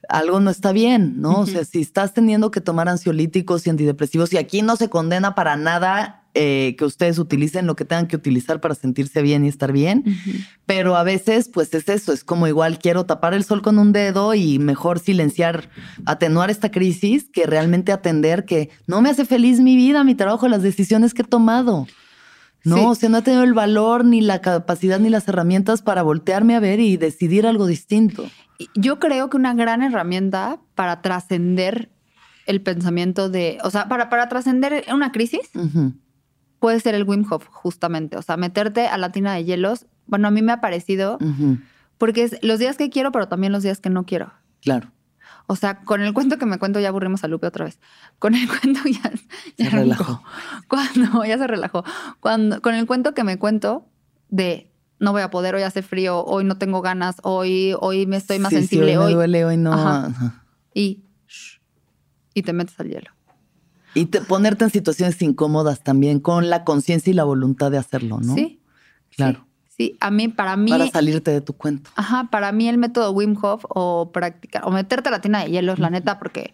algo no está bien, ¿no? O sea, si estás teniendo que tomar ansiolíticos y antidepresivos, y aquí no se condena para nada eh, que ustedes utilicen lo que tengan que utilizar para sentirse bien y estar bien, pero a veces, pues es eso, es como igual quiero tapar el sol con un dedo y mejor silenciar, atenuar esta crisis que realmente atender que no me hace feliz mi vida, mi trabajo, las decisiones que he tomado. No, o sea, no he tenido el valor, ni la capacidad, ni las herramientas para voltearme a ver y decidir algo distinto. Yo creo que una gran herramienta para trascender el pensamiento de, o sea, para, para trascender una crisis, puede ser el Wim Hof, justamente. O sea, meterte a la tina de hielos. Bueno, a mí me ha parecido, porque es los días que quiero, pero también los días que no quiero. Claro. O sea, con el cuento que me cuento ya aburrimos a Lupe otra vez. Con el cuento ya, ya se relajó. Cuando ya se relajó. Cuando con el cuento que me cuento de no voy a poder, hoy hace frío, hoy no tengo ganas, hoy hoy me estoy más sensible, hoy me duele, hoy no. Y y te metes al hielo. Y te, ponerte en situaciones incómodas también con la conciencia y la voluntad de hacerlo, ¿no? Sí. Claro. Sí, a mí, para mí. Para salirte de tu cuento. Ajá, para mí el método Wim Hof o practicar, o meterte a la tina de hielos, la neta, porque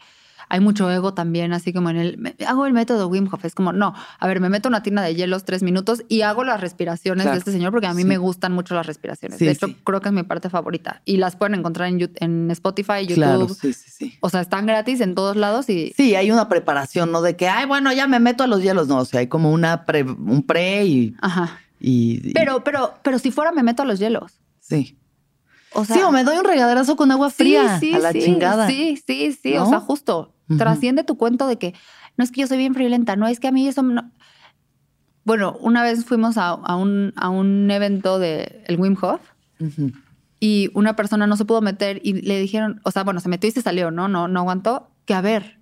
hay mucho ego también, así como en el. Hago el método Wim Hof. Es como, no, a ver, me meto una tina de hielos tres minutos y hago las respiraciones de este señor porque a mí me gustan mucho las respiraciones. de hecho, creo que es mi parte favorita. Y las pueden encontrar en, en Spotify, YouTube. Claro, sí, sí, sí. O sea, están gratis en todos lados y. Sí, hay una preparación, ¿no? De que, ay, bueno, ya me meto a los hielos. No, o sea, hay como una pre, un pre y. Ajá pero, pero, pero si fuera me meto a los hielos. Sí. O sea, sí, o me doy un regaderazo con agua fría a la chingada. Sí, sí, sí. O sea, justo. Trasciende tu cuento de que no es que yo soy bien friolenta, no es que a mí eso no. Bueno, una vez fuimos a, un, a un evento de el Wim Hof y una persona no se pudo meter y le dijeron, o sea, bueno, se metió y se salió, ¿no? No, no aguantó. Que a ver,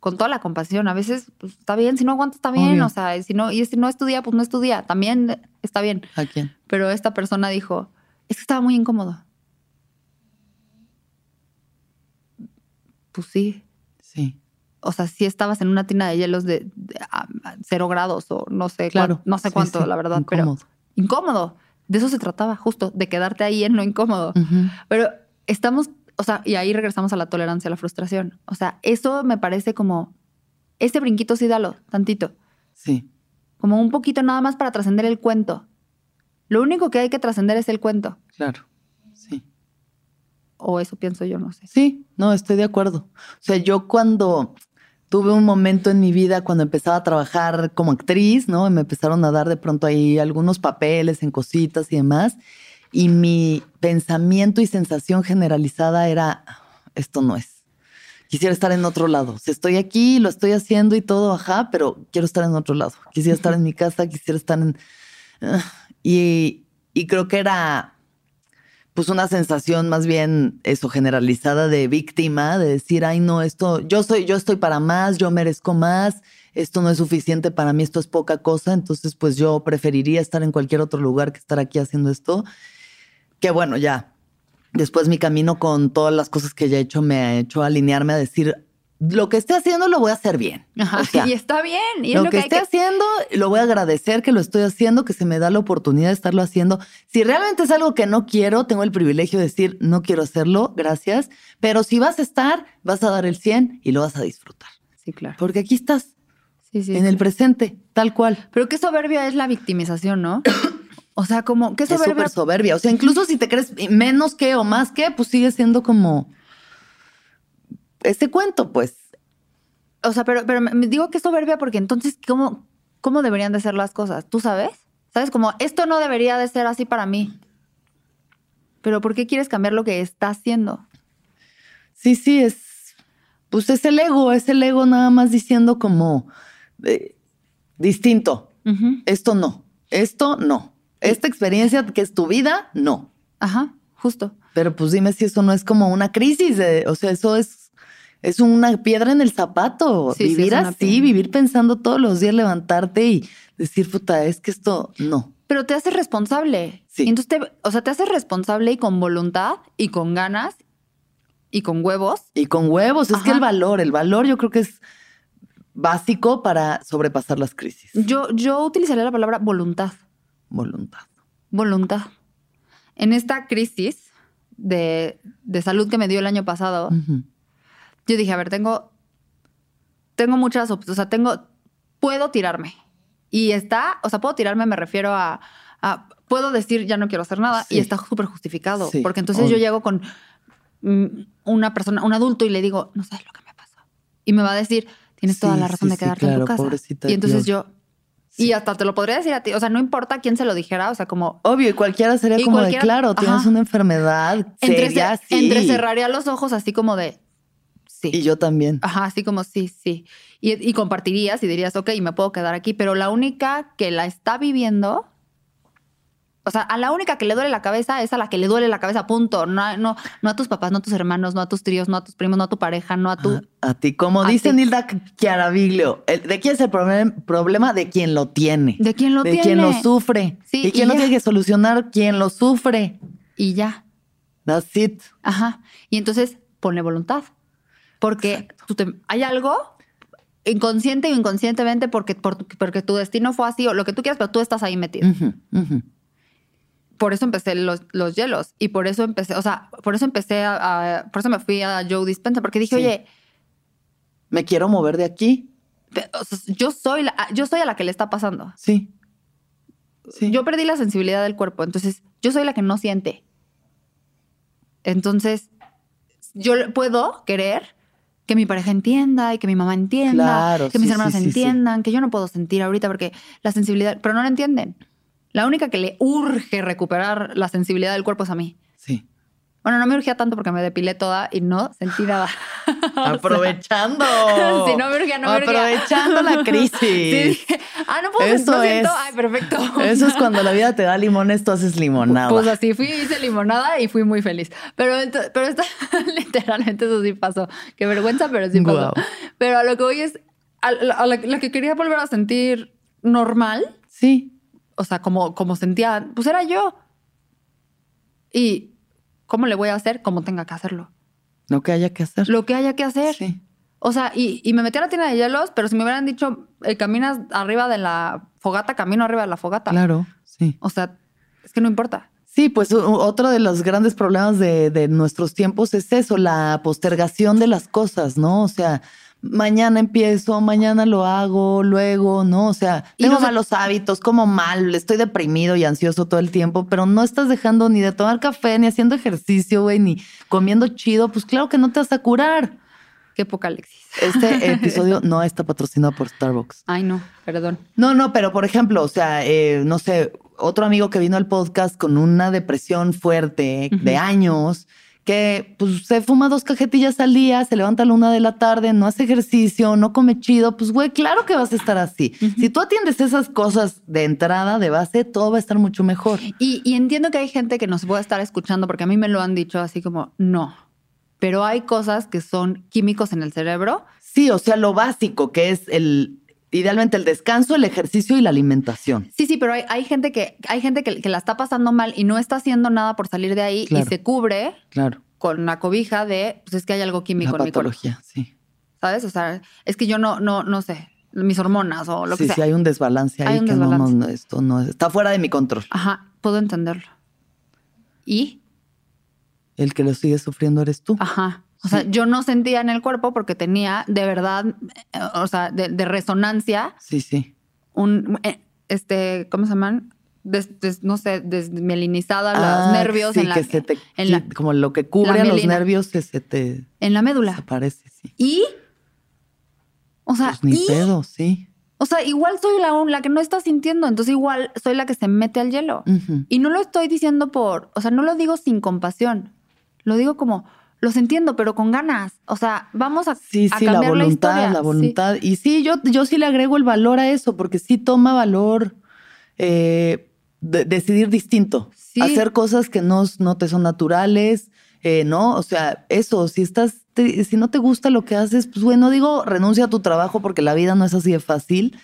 con toda la compasión. A veces pues, está bien, si no aguanta está bien, Obvio. o sea, si no y si no estudia, pues no estudia, también está bien. ¿A quién? Pero esta persona dijo, es que estaba muy incómodo. Pues sí, Sí. o sea, si estabas en una tina de hielos de, de, a- a cero grados o no sé, Claro. cuán- no sé Sí, cuánto, sí. la verdad, Incómodo. pero incómodo. De eso se trataba, justo, de quedarte ahí en lo incómodo. Pero estamos, o sea, y ahí regresamos a la tolerancia a la frustración. O sea, eso me parece como, ese brinquito sí dalo, tantito, Sí. como un poquito nada más para trascender el cuento. Lo único que hay que trascender es el cuento. Claro. Sí. O eso pienso yo, no sé. Sí, no, estoy de acuerdo. O sea, yo cuando tuve un momento en mi vida cuando empezaba a trabajar como actriz, ¿no? Y me empezaron a dar de pronto ahí algunos papeles en cositas y demás. Y mi pensamiento y sensación generalizada era, esto no es. Quisiera estar en otro lado. Si estoy aquí, lo estoy haciendo y todo, ajá, pero quiero estar en otro lado. Quisiera estar en mi casa, quisiera estar en... Ah, y, y creo que era pues una sensación más bien eso generalizada de víctima, de decir, ay no, esto, yo soy, yo estoy para más, yo merezco más, esto no es suficiente para mí, esto es poca cosa, entonces pues yo preferiría estar en cualquier otro lugar que estar aquí haciendo esto. Que bueno, ya. Después mi camino con todas las cosas que ya he hecho me ha hecho alinearme a decir, lo que esté haciendo lo voy a hacer bien. Ajá, O sea, y está bien. Y es lo, lo, que, hay esté que- haciendo, lo voy a agradecer que lo estoy haciendo, que se me da la oportunidad de estarlo haciendo. Si realmente es algo que no quiero, tengo el privilegio de decir, no quiero hacerlo, gracias. Pero si vas a estar, vas a dar el 100 y lo vas a disfrutar. Sí, claro. Porque aquí estás, Sí, sí. en el presente, tal cual. Pero qué soberbia es la victimización, ¿no? O sea, como, qué Es soberbia. súper soberbia. O sea, incluso si te crees menos que o más que, pues sigue siendo como ese cuento, pues. O sea, pero, pero me- digo que es soberbia porque entonces, ¿cómo, ¿cómo deberían de ser las cosas? ¿Tú sabes? ¿Sabes? Como, esto no debería de ser así para mí. Pero ¿por qué quieres cambiar lo que está haciendo? Sí, sí, es. Pues es el ego, es el ego nada más diciendo como eh, distinto. Esto no, esto no. Esta experiencia que es tu vida, no. Ajá, justo. Pero pues dime si eso no es como una crisis, o sea, eso es, es una piedra en el zapato. Sí, vivir así, vivir pensando todos los días, levantarte y decir, puta, es que esto no. Pero te haces responsable. Sí. Entonces, te- o sea, te haces responsable y con voluntad y con ganas y con huevos. Y con huevos, es que el valor, el valor yo creo que es básico para sobrepasar las crisis. Yo, yo utilizaría la palabra voluntad. Voluntad. Voluntad. En esta crisis de, de salud que me dio el año pasado, yo dije, a ver, tengo, tengo muchas opciones, o sea, tengo, puedo tirarme. Y está, o sea, puedo tirarme, me refiero a, a- puedo decir, ya no quiero hacer nada, Sí. y está súper justificado. Sí, porque entonces yo llego con mm, una persona, un adulto, y le digo, no sabes lo que me pasó. Y me va a decir, tienes toda la razón de quedarte en tu casa. y entonces yo- y hasta te lo podría decir a ti, o sea, no importa quién se lo dijera, o sea, como Obvio, y cualquiera sería Y como cualquiera- de, claro, tienes una enfermedad entre, seria, sí. entrecerraría los ojos así como de, sí. Y yo también. Ajá, así como sí, sí. Y, y compartirías y dirías, ok, me puedo quedar aquí, pero la única que la está viviendo, o sea, a la única que le duele la cabeza es a la que le duele la cabeza, punto. No, a- no, no a tus papás, no a tus hermanos, no a tus tíos, no a tus primos, no a tu pareja, no a tu... A, a ti, como a dice. Nilda Chiaraviglio, el- ¿de quién es el problem- problema? De quien lo tiene. ¿De quién lo de tiene? quien lo sufre. Sí, ¿Y quién lo tiene que solucionar? Quien lo sufre. Y ya. That's it. Ajá. Y entonces ponle voluntad. Porque tú te- hay algo inconsciente o inconscientemente porque, por- porque tu destino fue así o lo que tú quieras, pero tú estás ahí metido. Ujú. Por eso empecé los, los hielos y por eso empecé, o sea, por eso empecé a, a- por eso me fui a Joe Dispenza, porque dije, Sí. oye, Me quiero mover de aquí. yo soy la, yo soy a la que le está pasando. Sí. Sí. Yo perdí la sensibilidad del cuerpo, entonces yo soy la que no siente. Entonces, yo puedo querer que mi pareja entienda y que mi mamá entienda, Claro, que mis sí, hermanos sí, entiendan, que yo no puedo sentir ahorita porque la sensibilidad, pero no la entienden. La única que le urge recuperar la sensibilidad del cuerpo es a mí. Sí. Bueno, no me urgía tanto porque me depilé toda y no sentí nada. Aprovechando. sí, no me urgía, no me urgía. Aprovechando la crisis. Sí, ah, no puedo Eso no es. Ay, perfecto. Eso es cuando la vida te da limones, tú haces limonada. Pues así fui, hice limonada y fui muy feliz. Pero, pero esta, literalmente eso sí pasó. Qué vergüenza, pero sí pasó. Pero a lo que voy es, a, la, que quería volver a sentir normal. Sí. O sea, como, como sentía, pues era yo. Y ¿cómo le voy a hacer? Como tenga que hacerlo. Lo que haya que hacer. Lo que haya que hacer. Sí. O sea, y, me metí a la tienda de hielos, pero si me hubieran dicho, eh, caminas arriba de la fogata, camino arriba de la fogata. Claro, sí. O sea, es que no importa. Sí, pues otro de los grandes problemas de, de nuestros tiempos es eso, la postergación de las cosas, ¿no? O sea, mañana empiezo, mañana lo hago, luego, ¿no? O sea, tengo malos hábitos, como mal, estoy deprimido y ansioso todo el tiempo, pero no estás dejando ni de tomar café, ni haciendo ejercicio, güey, ni comiendo chido, pues claro que no te vas a curar. Qué poca Alexis. Este episodio no está patrocinado por Starbucks. Ay, no, perdón. No, no, pero por ejemplo, o sea, eh, no sé, otro amigo que vino al podcast con una depresión fuerte de años, que pues se fuma dos cajetillas al día, se levanta a la una de la tarde, no hace ejercicio, no come chido, pues güey, claro que vas a estar así. Si tú atiendes esas cosas de entrada, de base, todo va a estar mucho mejor. Y, y entiendo que hay gente que nos puede estar escuchando porque a mí me lo han dicho así como, no, pero hay cosas que son químicos en el cerebro. Sí, o sea, lo básico que es el idealmente el descanso, el ejercicio y la alimentación. Sí, sí, pero hay, gente que hay gente que, la está pasando mal y no está haciendo nada por salir de ahí y se cubre claro. con la cobija de pues es que hay algo químico en mi cuerpo. sí. ¿Sabes? O sea, es que yo no, no, no sé, mis hormonas o lo que sea. Sí, hay un desbalance ahí que No, no, esto no está fuera de mi control. Ajá, puedo entenderlo. ¿Y? El que lo sigue sufriendo eres tú. Ajá. O sea, yo no sentía en el cuerpo porque tenía de verdad, o sea, de, resonancia. Sí, sí. Un, eh, este, ¿cómo se llaman? no sé, desmielinizada los ah, nervios. Sí, en la, que se te, como lo que cubre los nervios que se te... En la médula. Aparece, sí. Y, o sea, pues ni pedo, sí. O sea, igual soy la, la que no está sintiendo, entonces igual soy la que se mete al hielo. Y no lo estoy diciendo por, o sea, no lo digo sin compasión. Lo digo como, los entiendo, pero con ganas. O sea, vamos a, sí, sí, la voluntad, la, voluntad. Y sí, yo, yo sí le agrego el valor a eso, porque sí toma valor eh, decidir distinto, hacer cosas que no, no te son naturales, eh, ¿no? O sea, eso, si estás, si no te gusta lo que haces, pues bueno, digo, renuncia a tu trabajo porque la vida no es así de fácil,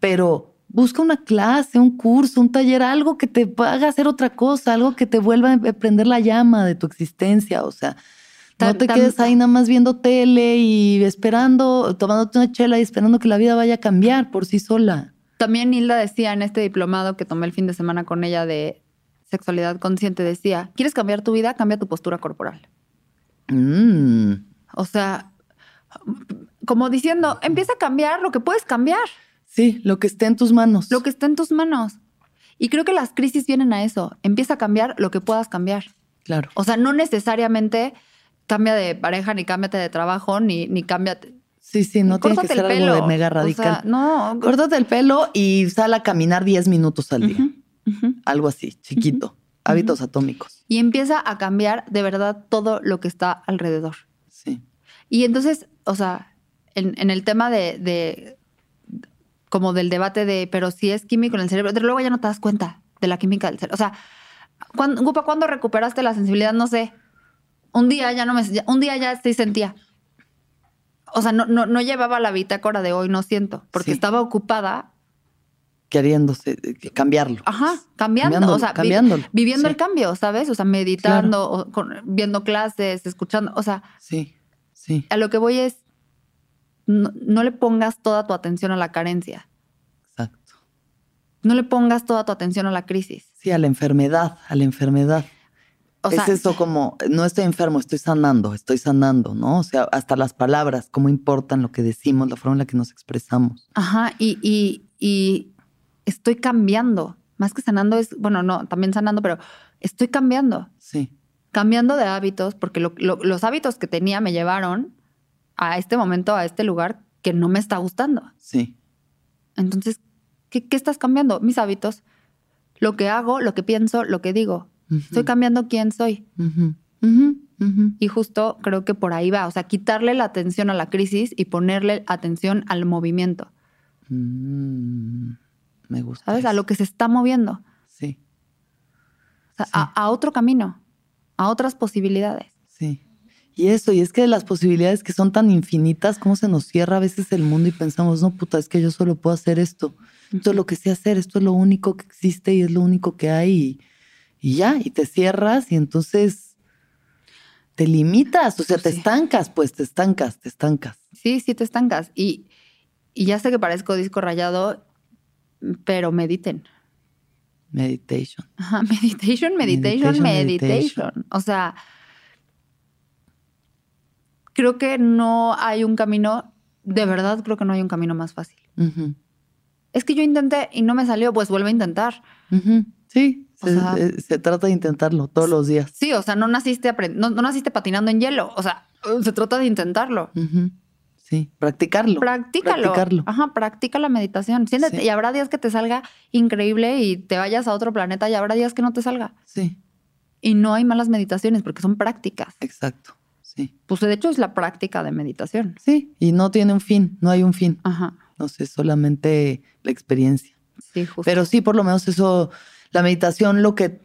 pero busca una clase, un curso, un taller, algo que te haga hacer otra cosa, algo que te vuelva a prender la llama de tu existencia, o sea, no te quedes ahí nada más viendo tele y esperando, tomándote una chela y esperando que la vida vaya a cambiar por sí sola. También Hilda decía en este diplomado que tomé el fin de semana con ella de sexualidad consciente, decía, ¿quieres cambiar tu vida? Cambia tu postura corporal. Mm. O sea, como diciendo, empieza a cambiar lo que puedes cambiar. Sí, lo que esté en tus manos. Lo que esté en tus manos. Y creo que las crisis vienen a eso. Empieza a cambiar lo que puedas cambiar. Claro. O sea, no necesariamente cambia de pareja, ni cámbiate de trabajo, ni, ni cámbiate. Sí, sí, no tiene que ser algo de mega radical. no. Córtate el pelo y sal a caminar 10 minutos al día. Algo así, chiquito. Hábitos atómicos. Y empieza a cambiar de verdad todo lo que está alrededor. Sí. Y entonces, o sea, en, el tema de, como del debate de, pero si es químico en el cerebro, pero luego ya no te das cuenta de la química del cerebro. O sea, ¿cuándo, Gupa, ¿cuándo recuperaste la sensibilidad? No sé, un día ya no me, un día ya sí sentía. O sea, no, no, no llevaba la bitácora de hoy, no siento, porque estaba ocupada. Queriéndose cambiarlo. Ajá, cambiando, o sea, viviendo el cambio, ¿sabes? O sea, meditando, viendo clases, escuchando, o sea. Sí, sí. A lo que voy es, no, no le pongas toda tu atención a la carencia. Exacto. No le pongas toda tu atención a la crisis. Sí, a la enfermedad, a la enfermedad es eso como, no estoy enfermo, estoy sanando, estoy sanando, ¿no? O sea, hasta las palabras, cómo importan lo que decimos, la forma en la que nos expresamos. Ajá, y, y, y estoy cambiando. Más que sanando es, bueno, no, también sanando, pero estoy cambiando. Sí. Cambiando de hábitos, porque los hábitos que tenía me llevaron a este momento, a este lugar que no me está gustando. Sí. Entonces, ¿qué, qué estás cambiando? Mis hábitos, lo que hago, lo que pienso, lo que digo. Estoy cambiando quién soy. Y justo creo que por ahí va, o sea, quitarle la atención a la crisis y ponerle atención al movimiento. Mm, me gusta. ¿Sabes? A lo que se está moviendo. Sí. O sea, a, a otro camino, a otras posibilidades. Sí. Y eso, y es que las posibilidades que son tan infinitas, cómo se nos cierra a veces el mundo y pensamos, no, puta, es que yo solo puedo hacer esto. Esto es lo que sé hacer, esto es lo único que existe y es lo único que hay. Y, ya, y te cierras y entonces te limitas, o sea, te Sí. estancas, pues te estancas, te estancas. Sí, sí te estancas. Y, y ya sé que parezco disco rayado, pero mediten. Meditation. Ajá, meditation, meditation, Meditation. O sea, creo que no hay un camino, de verdad creo que no hay un camino más fácil. Es que yo intenté y no me salió, pues vuelve a intentar. Sí, O se, sea- se trata de intentarlo todos los días. Sí, o sea, no naciste, no, no naciste patinando en hielo. O sea, se trata de intentarlo. Sí, practicarlo. Practícalo. Practicarlo. Ajá, practica la meditación. Siéntate Sí. y habrá días que te salga increíble y te vayas a otro planeta y habrá días que no te salga. Sí, Y no hay malas meditaciones porque son prácticas. exacto. Sí. Pues de hecho es la práctica de meditación. Sí, y no tiene un fin, no hay un fin. Ajá. No sé, solamente la experiencia. Sí, justo. Pero sí, por lo menos eso, la meditación lo que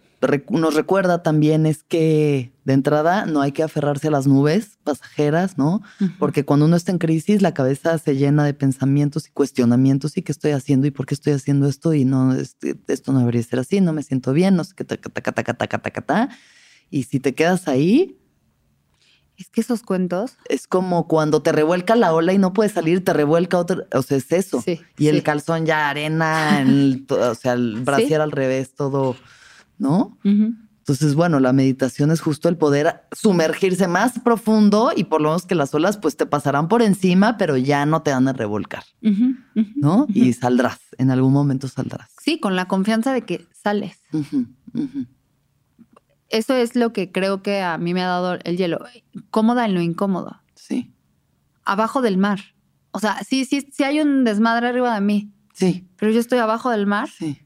nos recuerda también es que de entrada no hay que aferrarse a las nubes pasajeras, ¿no? Porque cuando uno está en crisis, la cabeza se llena de pensamientos y cuestionamientos y qué estoy haciendo y por qué estoy haciendo esto y no, este, esto no debería ser así, no me siento bien, no sé qué, taca, taca, taca, taca, taca, taca. Y si te quedas ahí, Es que esos cuentos. es como cuando te revuelca la ola y no puedes salir, te revuelca otra, o sea, es eso. Sí, y el calzón ya arena, el- o sea, el brasier al revés, todo, ¿no? Entonces, bueno, la meditación es justo el poder sumergirse más profundo y por lo menos que las olas pues te pasarán por encima, pero ya no te van a revolcar, ¿no? Y saldrás, en algún momento saldrás. Sí, con la confianza de que sales. Eso es lo que creo que a mí me ha dado el hielo. Cómoda en lo incómodo. Sí, Abajo del mar. O sea, sí, sí, sí hay un desmadre arriba de mí, sí, pero yo estoy abajo del mar sí,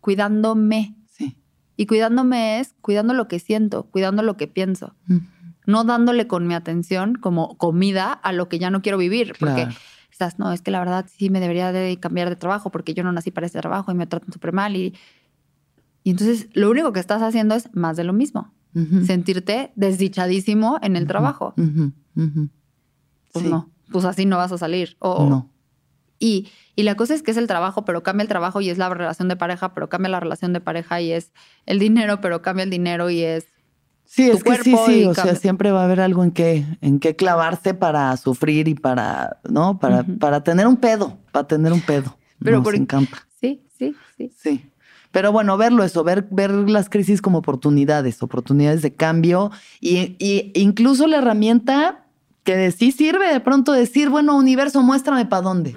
cuidándome. sí. Y cuidándome es cuidando lo que siento, cuidando lo que pienso. No dándole con mi atención como comida a lo que ya no quiero vivir. Porque Claro. estás, no, es que la verdad sí me debería de cambiar de trabajo porque yo no nací para ese trabajo y me tratan súper mal. Y, y entonces lo único que estás haciendo es más de lo mismo. Sentirte desdichadísimo en el trabajo. Pues Sí. no, pues así no vas a salir. O, No. Y, y la cosa es que es el trabajo, pero cambia el trabajo y es la relación de pareja, pero cambia la relación de pareja y es el dinero, pero cambia el dinero y es... Sí, tu es que sí, sí, o sea, siempre va a haber algo en que, en que clavarse para sufrir y para, ¿no? Para, para tener un pedo, para tener un pedo. Pero Nos por- encanta. Sí, sí, sí. Sí. Pero bueno, verlo eso, ver, ver las crisis como oportunidades, oportunidades de cambio y, y incluso la herramienta que de sí sirve de pronto decir, bueno, universo, muéstrame para dónde.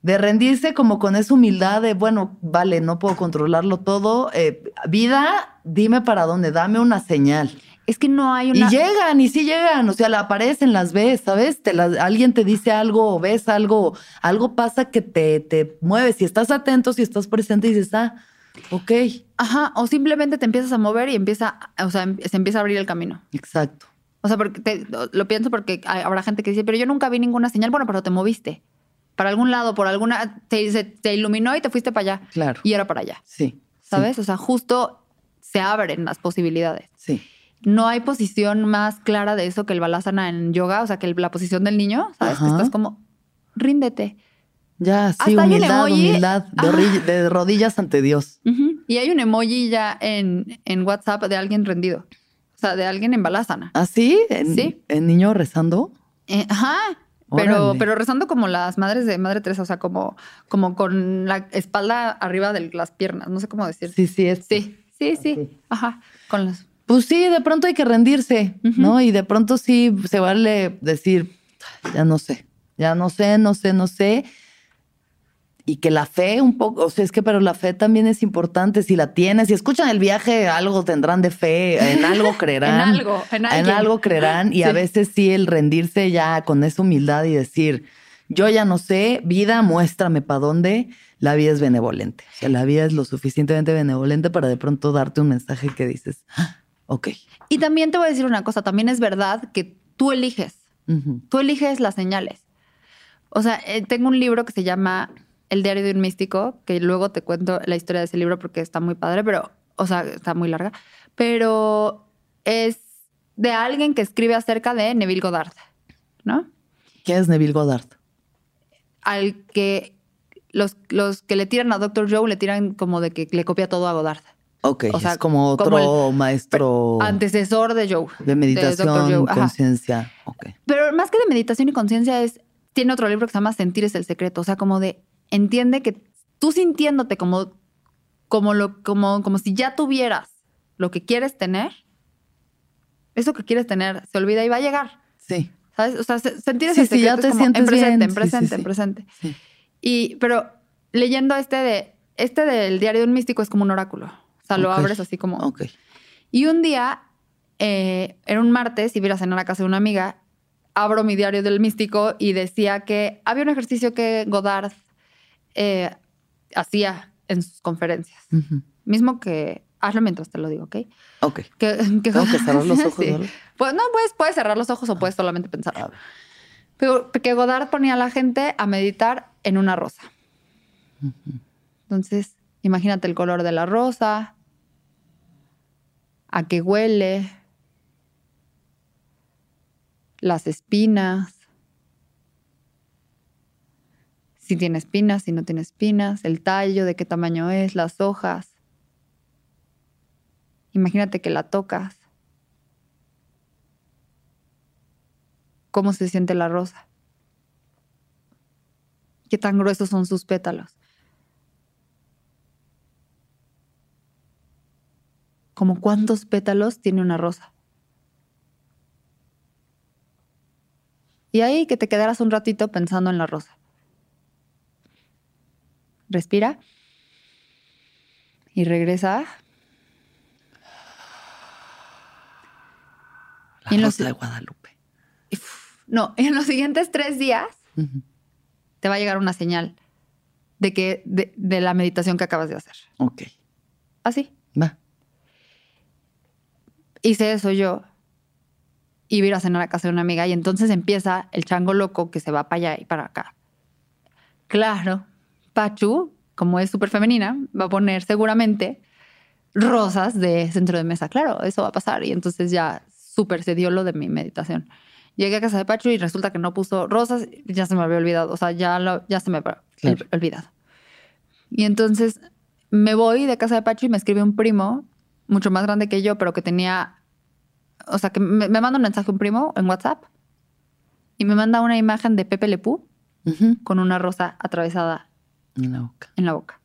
De rendirse como con esa humildad de, bueno, vale, no puedo controlarlo todo. eh, vida, dime para dónde, dame una señal. Es que no hay una... Y llegan, y sí llegan, o sea, la aparecen, las ves, ¿sabes? Te las- alguien te dice algo, ves algo, algo pasa que te, te mueve. Si estás atento, si estás presente, dices, ah, ok, Ajá, o simplemente te empiezas a mover y empieza, o sea, em- se empieza a abrir el camino. exacto. O sea, porque te- lo pienso porque hay- habrá gente que dice, pero yo nunca vi ninguna señal. Bueno, pero te moviste. Para algún lado, por alguna... Te, se- te iluminó y te fuiste para allá. Claro. Y era para allá. Sí. ¿Sabes? O sea, justo se abren las posibilidades. Sí. No hay posición más clara de eso que el balasana en yoga, o sea, que el- la posición del niño, ¿sabes? Que estás como, ríndete. Ya, sí, Hasta hay un humildad, emoji. humildad, de, Ah. rodillas ante Dios. Y hay un emoji ya en, en WhatsApp de alguien rendido. O sea, de alguien en balasana. ¿Así? ¿En, Sí. ¿En niño rezando? Eh, ajá. Pero, pero rezando como las madres de Madre Teresa, o sea, como, como con la espalda arriba de las piernas. No sé cómo decir. Sí, sí, es. sí, sí. sí. Así. Ajá. Con las. Pues sí, de pronto hay que rendirse. ¿no? Y de pronto sí se vale decir, ya no sé, ya no sé, no sé, no sé. Y que la fe un poco, o sea, es que pero la fe también es importante. Si la tienes, si escuchan el viaje, algo tendrán de fe, en algo creerán. En algo, en alguien. algo creerán. Y a veces sí el rendirse ya con esa humildad y decir, yo ya no sé, vida, muéstrame para dónde. La vida es benevolente. O sea, la vida es lo suficientemente benevolente para de pronto darte un mensaje que dices, "Ah, Ok. Y también te voy a decir una cosa, también es verdad que tú eliges, tú eliges las señales. O sea, eh, tengo un libro que se llama El diario de un místico, que luego te cuento la historia de ese libro porque está muy padre, pero, o sea, está muy larga, pero es de alguien que escribe acerca de Neville Goddard, ¿no? ¿Quién es Neville Goddard? Al que los, los que le tiran a Dr. Joe le tiran como de que le copia todo a Goddard. Ok, O sea, es como como otro maestro Antecesor de Joe. de meditación, conciencia. Ok. Pero más que de meditación y conciencia es, tiene otro libro que se llama Sentir es el secreto. O sea, como de, entiende que tú sintiéndote como, como, lo, como, como si ya tuvieras lo que quieres tener, eso que quieres tener se olvida y va a llegar. Sí. ¿Sabes? O sea, se- sentir es Sí, el sí, ya secreto te es como en presente, bien. en presente, sí, en presente. Y, pero leyendo este de, este del diario de un místico es como un oráculo. O sea, lo abres así como... Ok. Y un día, eh, era un martes, iba a cenar a casa de una amiga, abro mi diario del místico y decía que había un ejercicio que Godard eh, hacía en sus conferencias. Mismo que, hazlo mientras te lo digo, ¿ok? Ok. Que, que Tengo que cerrar los ojos. Pues no, puedes, puedes cerrar los ojos o puedes solamente pensar. A ver. Pero que Godard ponía a la gente a meditar en una rosa. Entonces, imagínate el color de la rosa, a qué huele, las espinas, si tiene espinas, si no tiene espinas, el tallo, de qué tamaño es, las hojas. Imagínate que la tocas. ¿Cómo se siente la rosa? ¿Qué tan gruesos son sus pétalos? ¿Como cuántos pétalos tiene una rosa? Y ahí que te quedaras un ratito pensando en la rosa. Respira. Y regresa. La Y en los- rosa de Guadalupe. No, en los siguientes tres días te va a llegar una señal de que de, de la meditación que acabas de hacer. Ok. Así. Va. Hice eso yo. Iba a ir a cenar a casa de una amiga y entonces empieza el chango loco que se va para allá y para acá. Claro, Pachu, como es súper femenina, va a poner seguramente rosas de centro de mesa. Claro, eso va a pasar. Y entonces ya súper se dio lo de mi meditación. Llegué a casa de Pachu y resulta que no puso rosas, y ya se me había olvidado. O sea, ya, lo, ya se me había Claro. olvidado. Y entonces me voy de casa de Pachu y me escribe un primo, mucho más grande que yo, pero que tenía. O sea, que me, me manda un mensaje un primo en WhatsApp y me manda una imagen de Pepe Lepú Ujú. con una rosa atravesada En la boca. en la boca.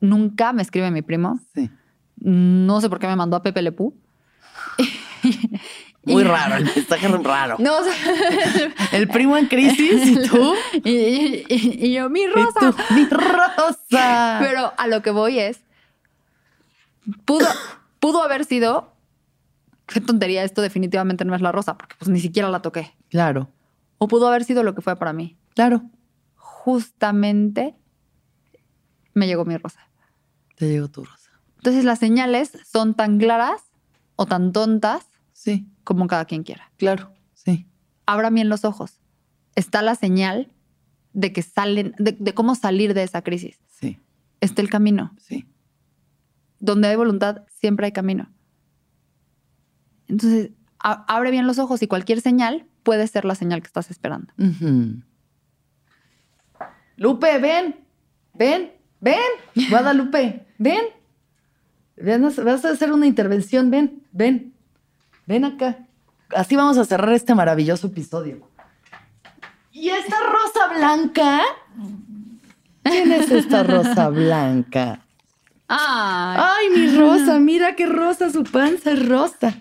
Nunca me escribe mi primo. Sí. No sé por qué me mandó a Pepe Lepú. Muy Y- raro, el mensaje raro. No, o sea, El primo en crisis y tú. y, y- y- y yo, mi rosa. tú, mi rosa. Pero a lo que voy es, pudo, pudo haber sido, qué tontería, esto definitivamente no es la rosa, porque pues ni siquiera la toqué. Claro, O pudo haber sido lo que fue para mí. claro. Justamente me llegó mi rosa. Te llegó tu rosa. Entonces las señales son tan claras o tan tontas Sí, como cada quien quiera. claro. Sí. Abra bien los ojos. Está la señal de que salen, de, de cómo salir de esa crisis. Sí, Está el camino. sí. Donde hay voluntad, siempre hay camino. Entonces, a- abre bien los ojos y cualquier señal puede ser la señal que estás esperando. Lupe, ven. Ven, ven. Guadalupe, ven. Ven, Vas a hacer una intervención. Ven, ven. Ven acá. Así vamos a cerrar este maravilloso episodio. ¿Y esta rosa blanca? ¿Quién es esta rosa blanca? ¡Ay! Ay, mi rosa, mira qué rosa, su panza es rosa.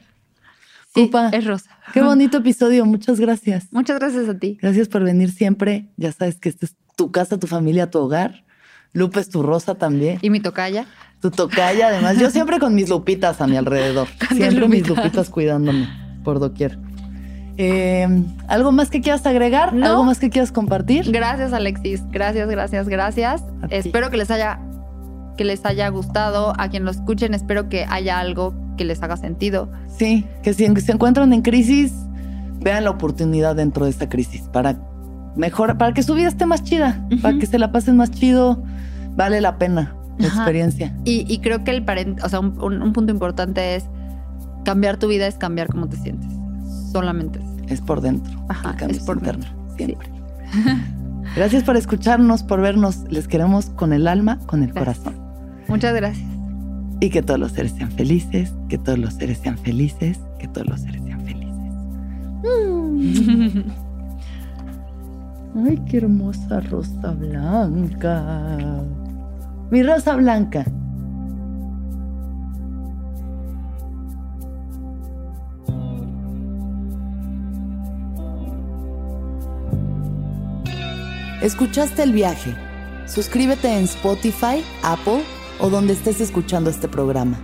sí, es rosa. qué bonito episodio, muchas gracias. Muchas gracias a ti. Gracias por venir siempre. Ya sabes que esta es tu casa, tu familia, tu hogar. Lupe es tu rosa también. Y mi tocaya. Tu tocaya, además. Yo siempre con mis lupitas a mi alrededor. Siempre mis lupitas. cuidándome por doquier. Eh, ¿Algo más que quieras agregar? No. ¿Algo más que quieras compartir? Gracias, Alexis. Gracias, gracias, gracias. Espero que les haya que les haya gustado. A quien lo escuchen, espero que haya algo que les haga sentido. Sí, que si se encuentran en crisis, vean la oportunidad dentro de esta crisis para mejorar, para que su vida esté más chida, para que se la pasen más chido. Vale la pena la experiencia. Y, creo que el o sea, un, punto importante es cambiar tu vida es cambiar cómo te sientes. Solamente es. por dentro. Ajá, es por dentro. Siempre. Gracias por escucharnos, por vernos. Les queremos con el alma, con el corazón. Muchas gracias. Y que todos los seres sean felices, que todos los seres sean felices, que todos los seres sean felices. Mm. Ay, qué hermosa rosa blanca. Mi rosa blanca. ¿Escuchaste el viaje? Suscríbete en Spotify, Apple o donde estés escuchando este programa.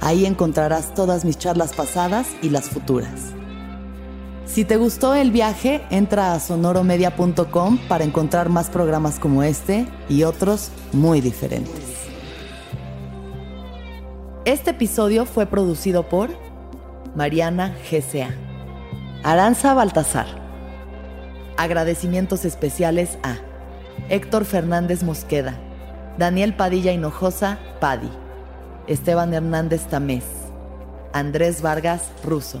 Ahí encontrarás todas mis charlas pasadas y las futuras. Si te gustó el viaje, entra a sonoromedia.com para encontrar más programas como este y otros muy diferentes. Este episodio fue producido por Mariana GCA, Aranza Baltazar. Agradecimientos especiales a Héctor Fernández Mosqueda, Daniel Padilla Hinojosa, Padi, Esteban Hernández Tamés, Andrés Vargas Russo.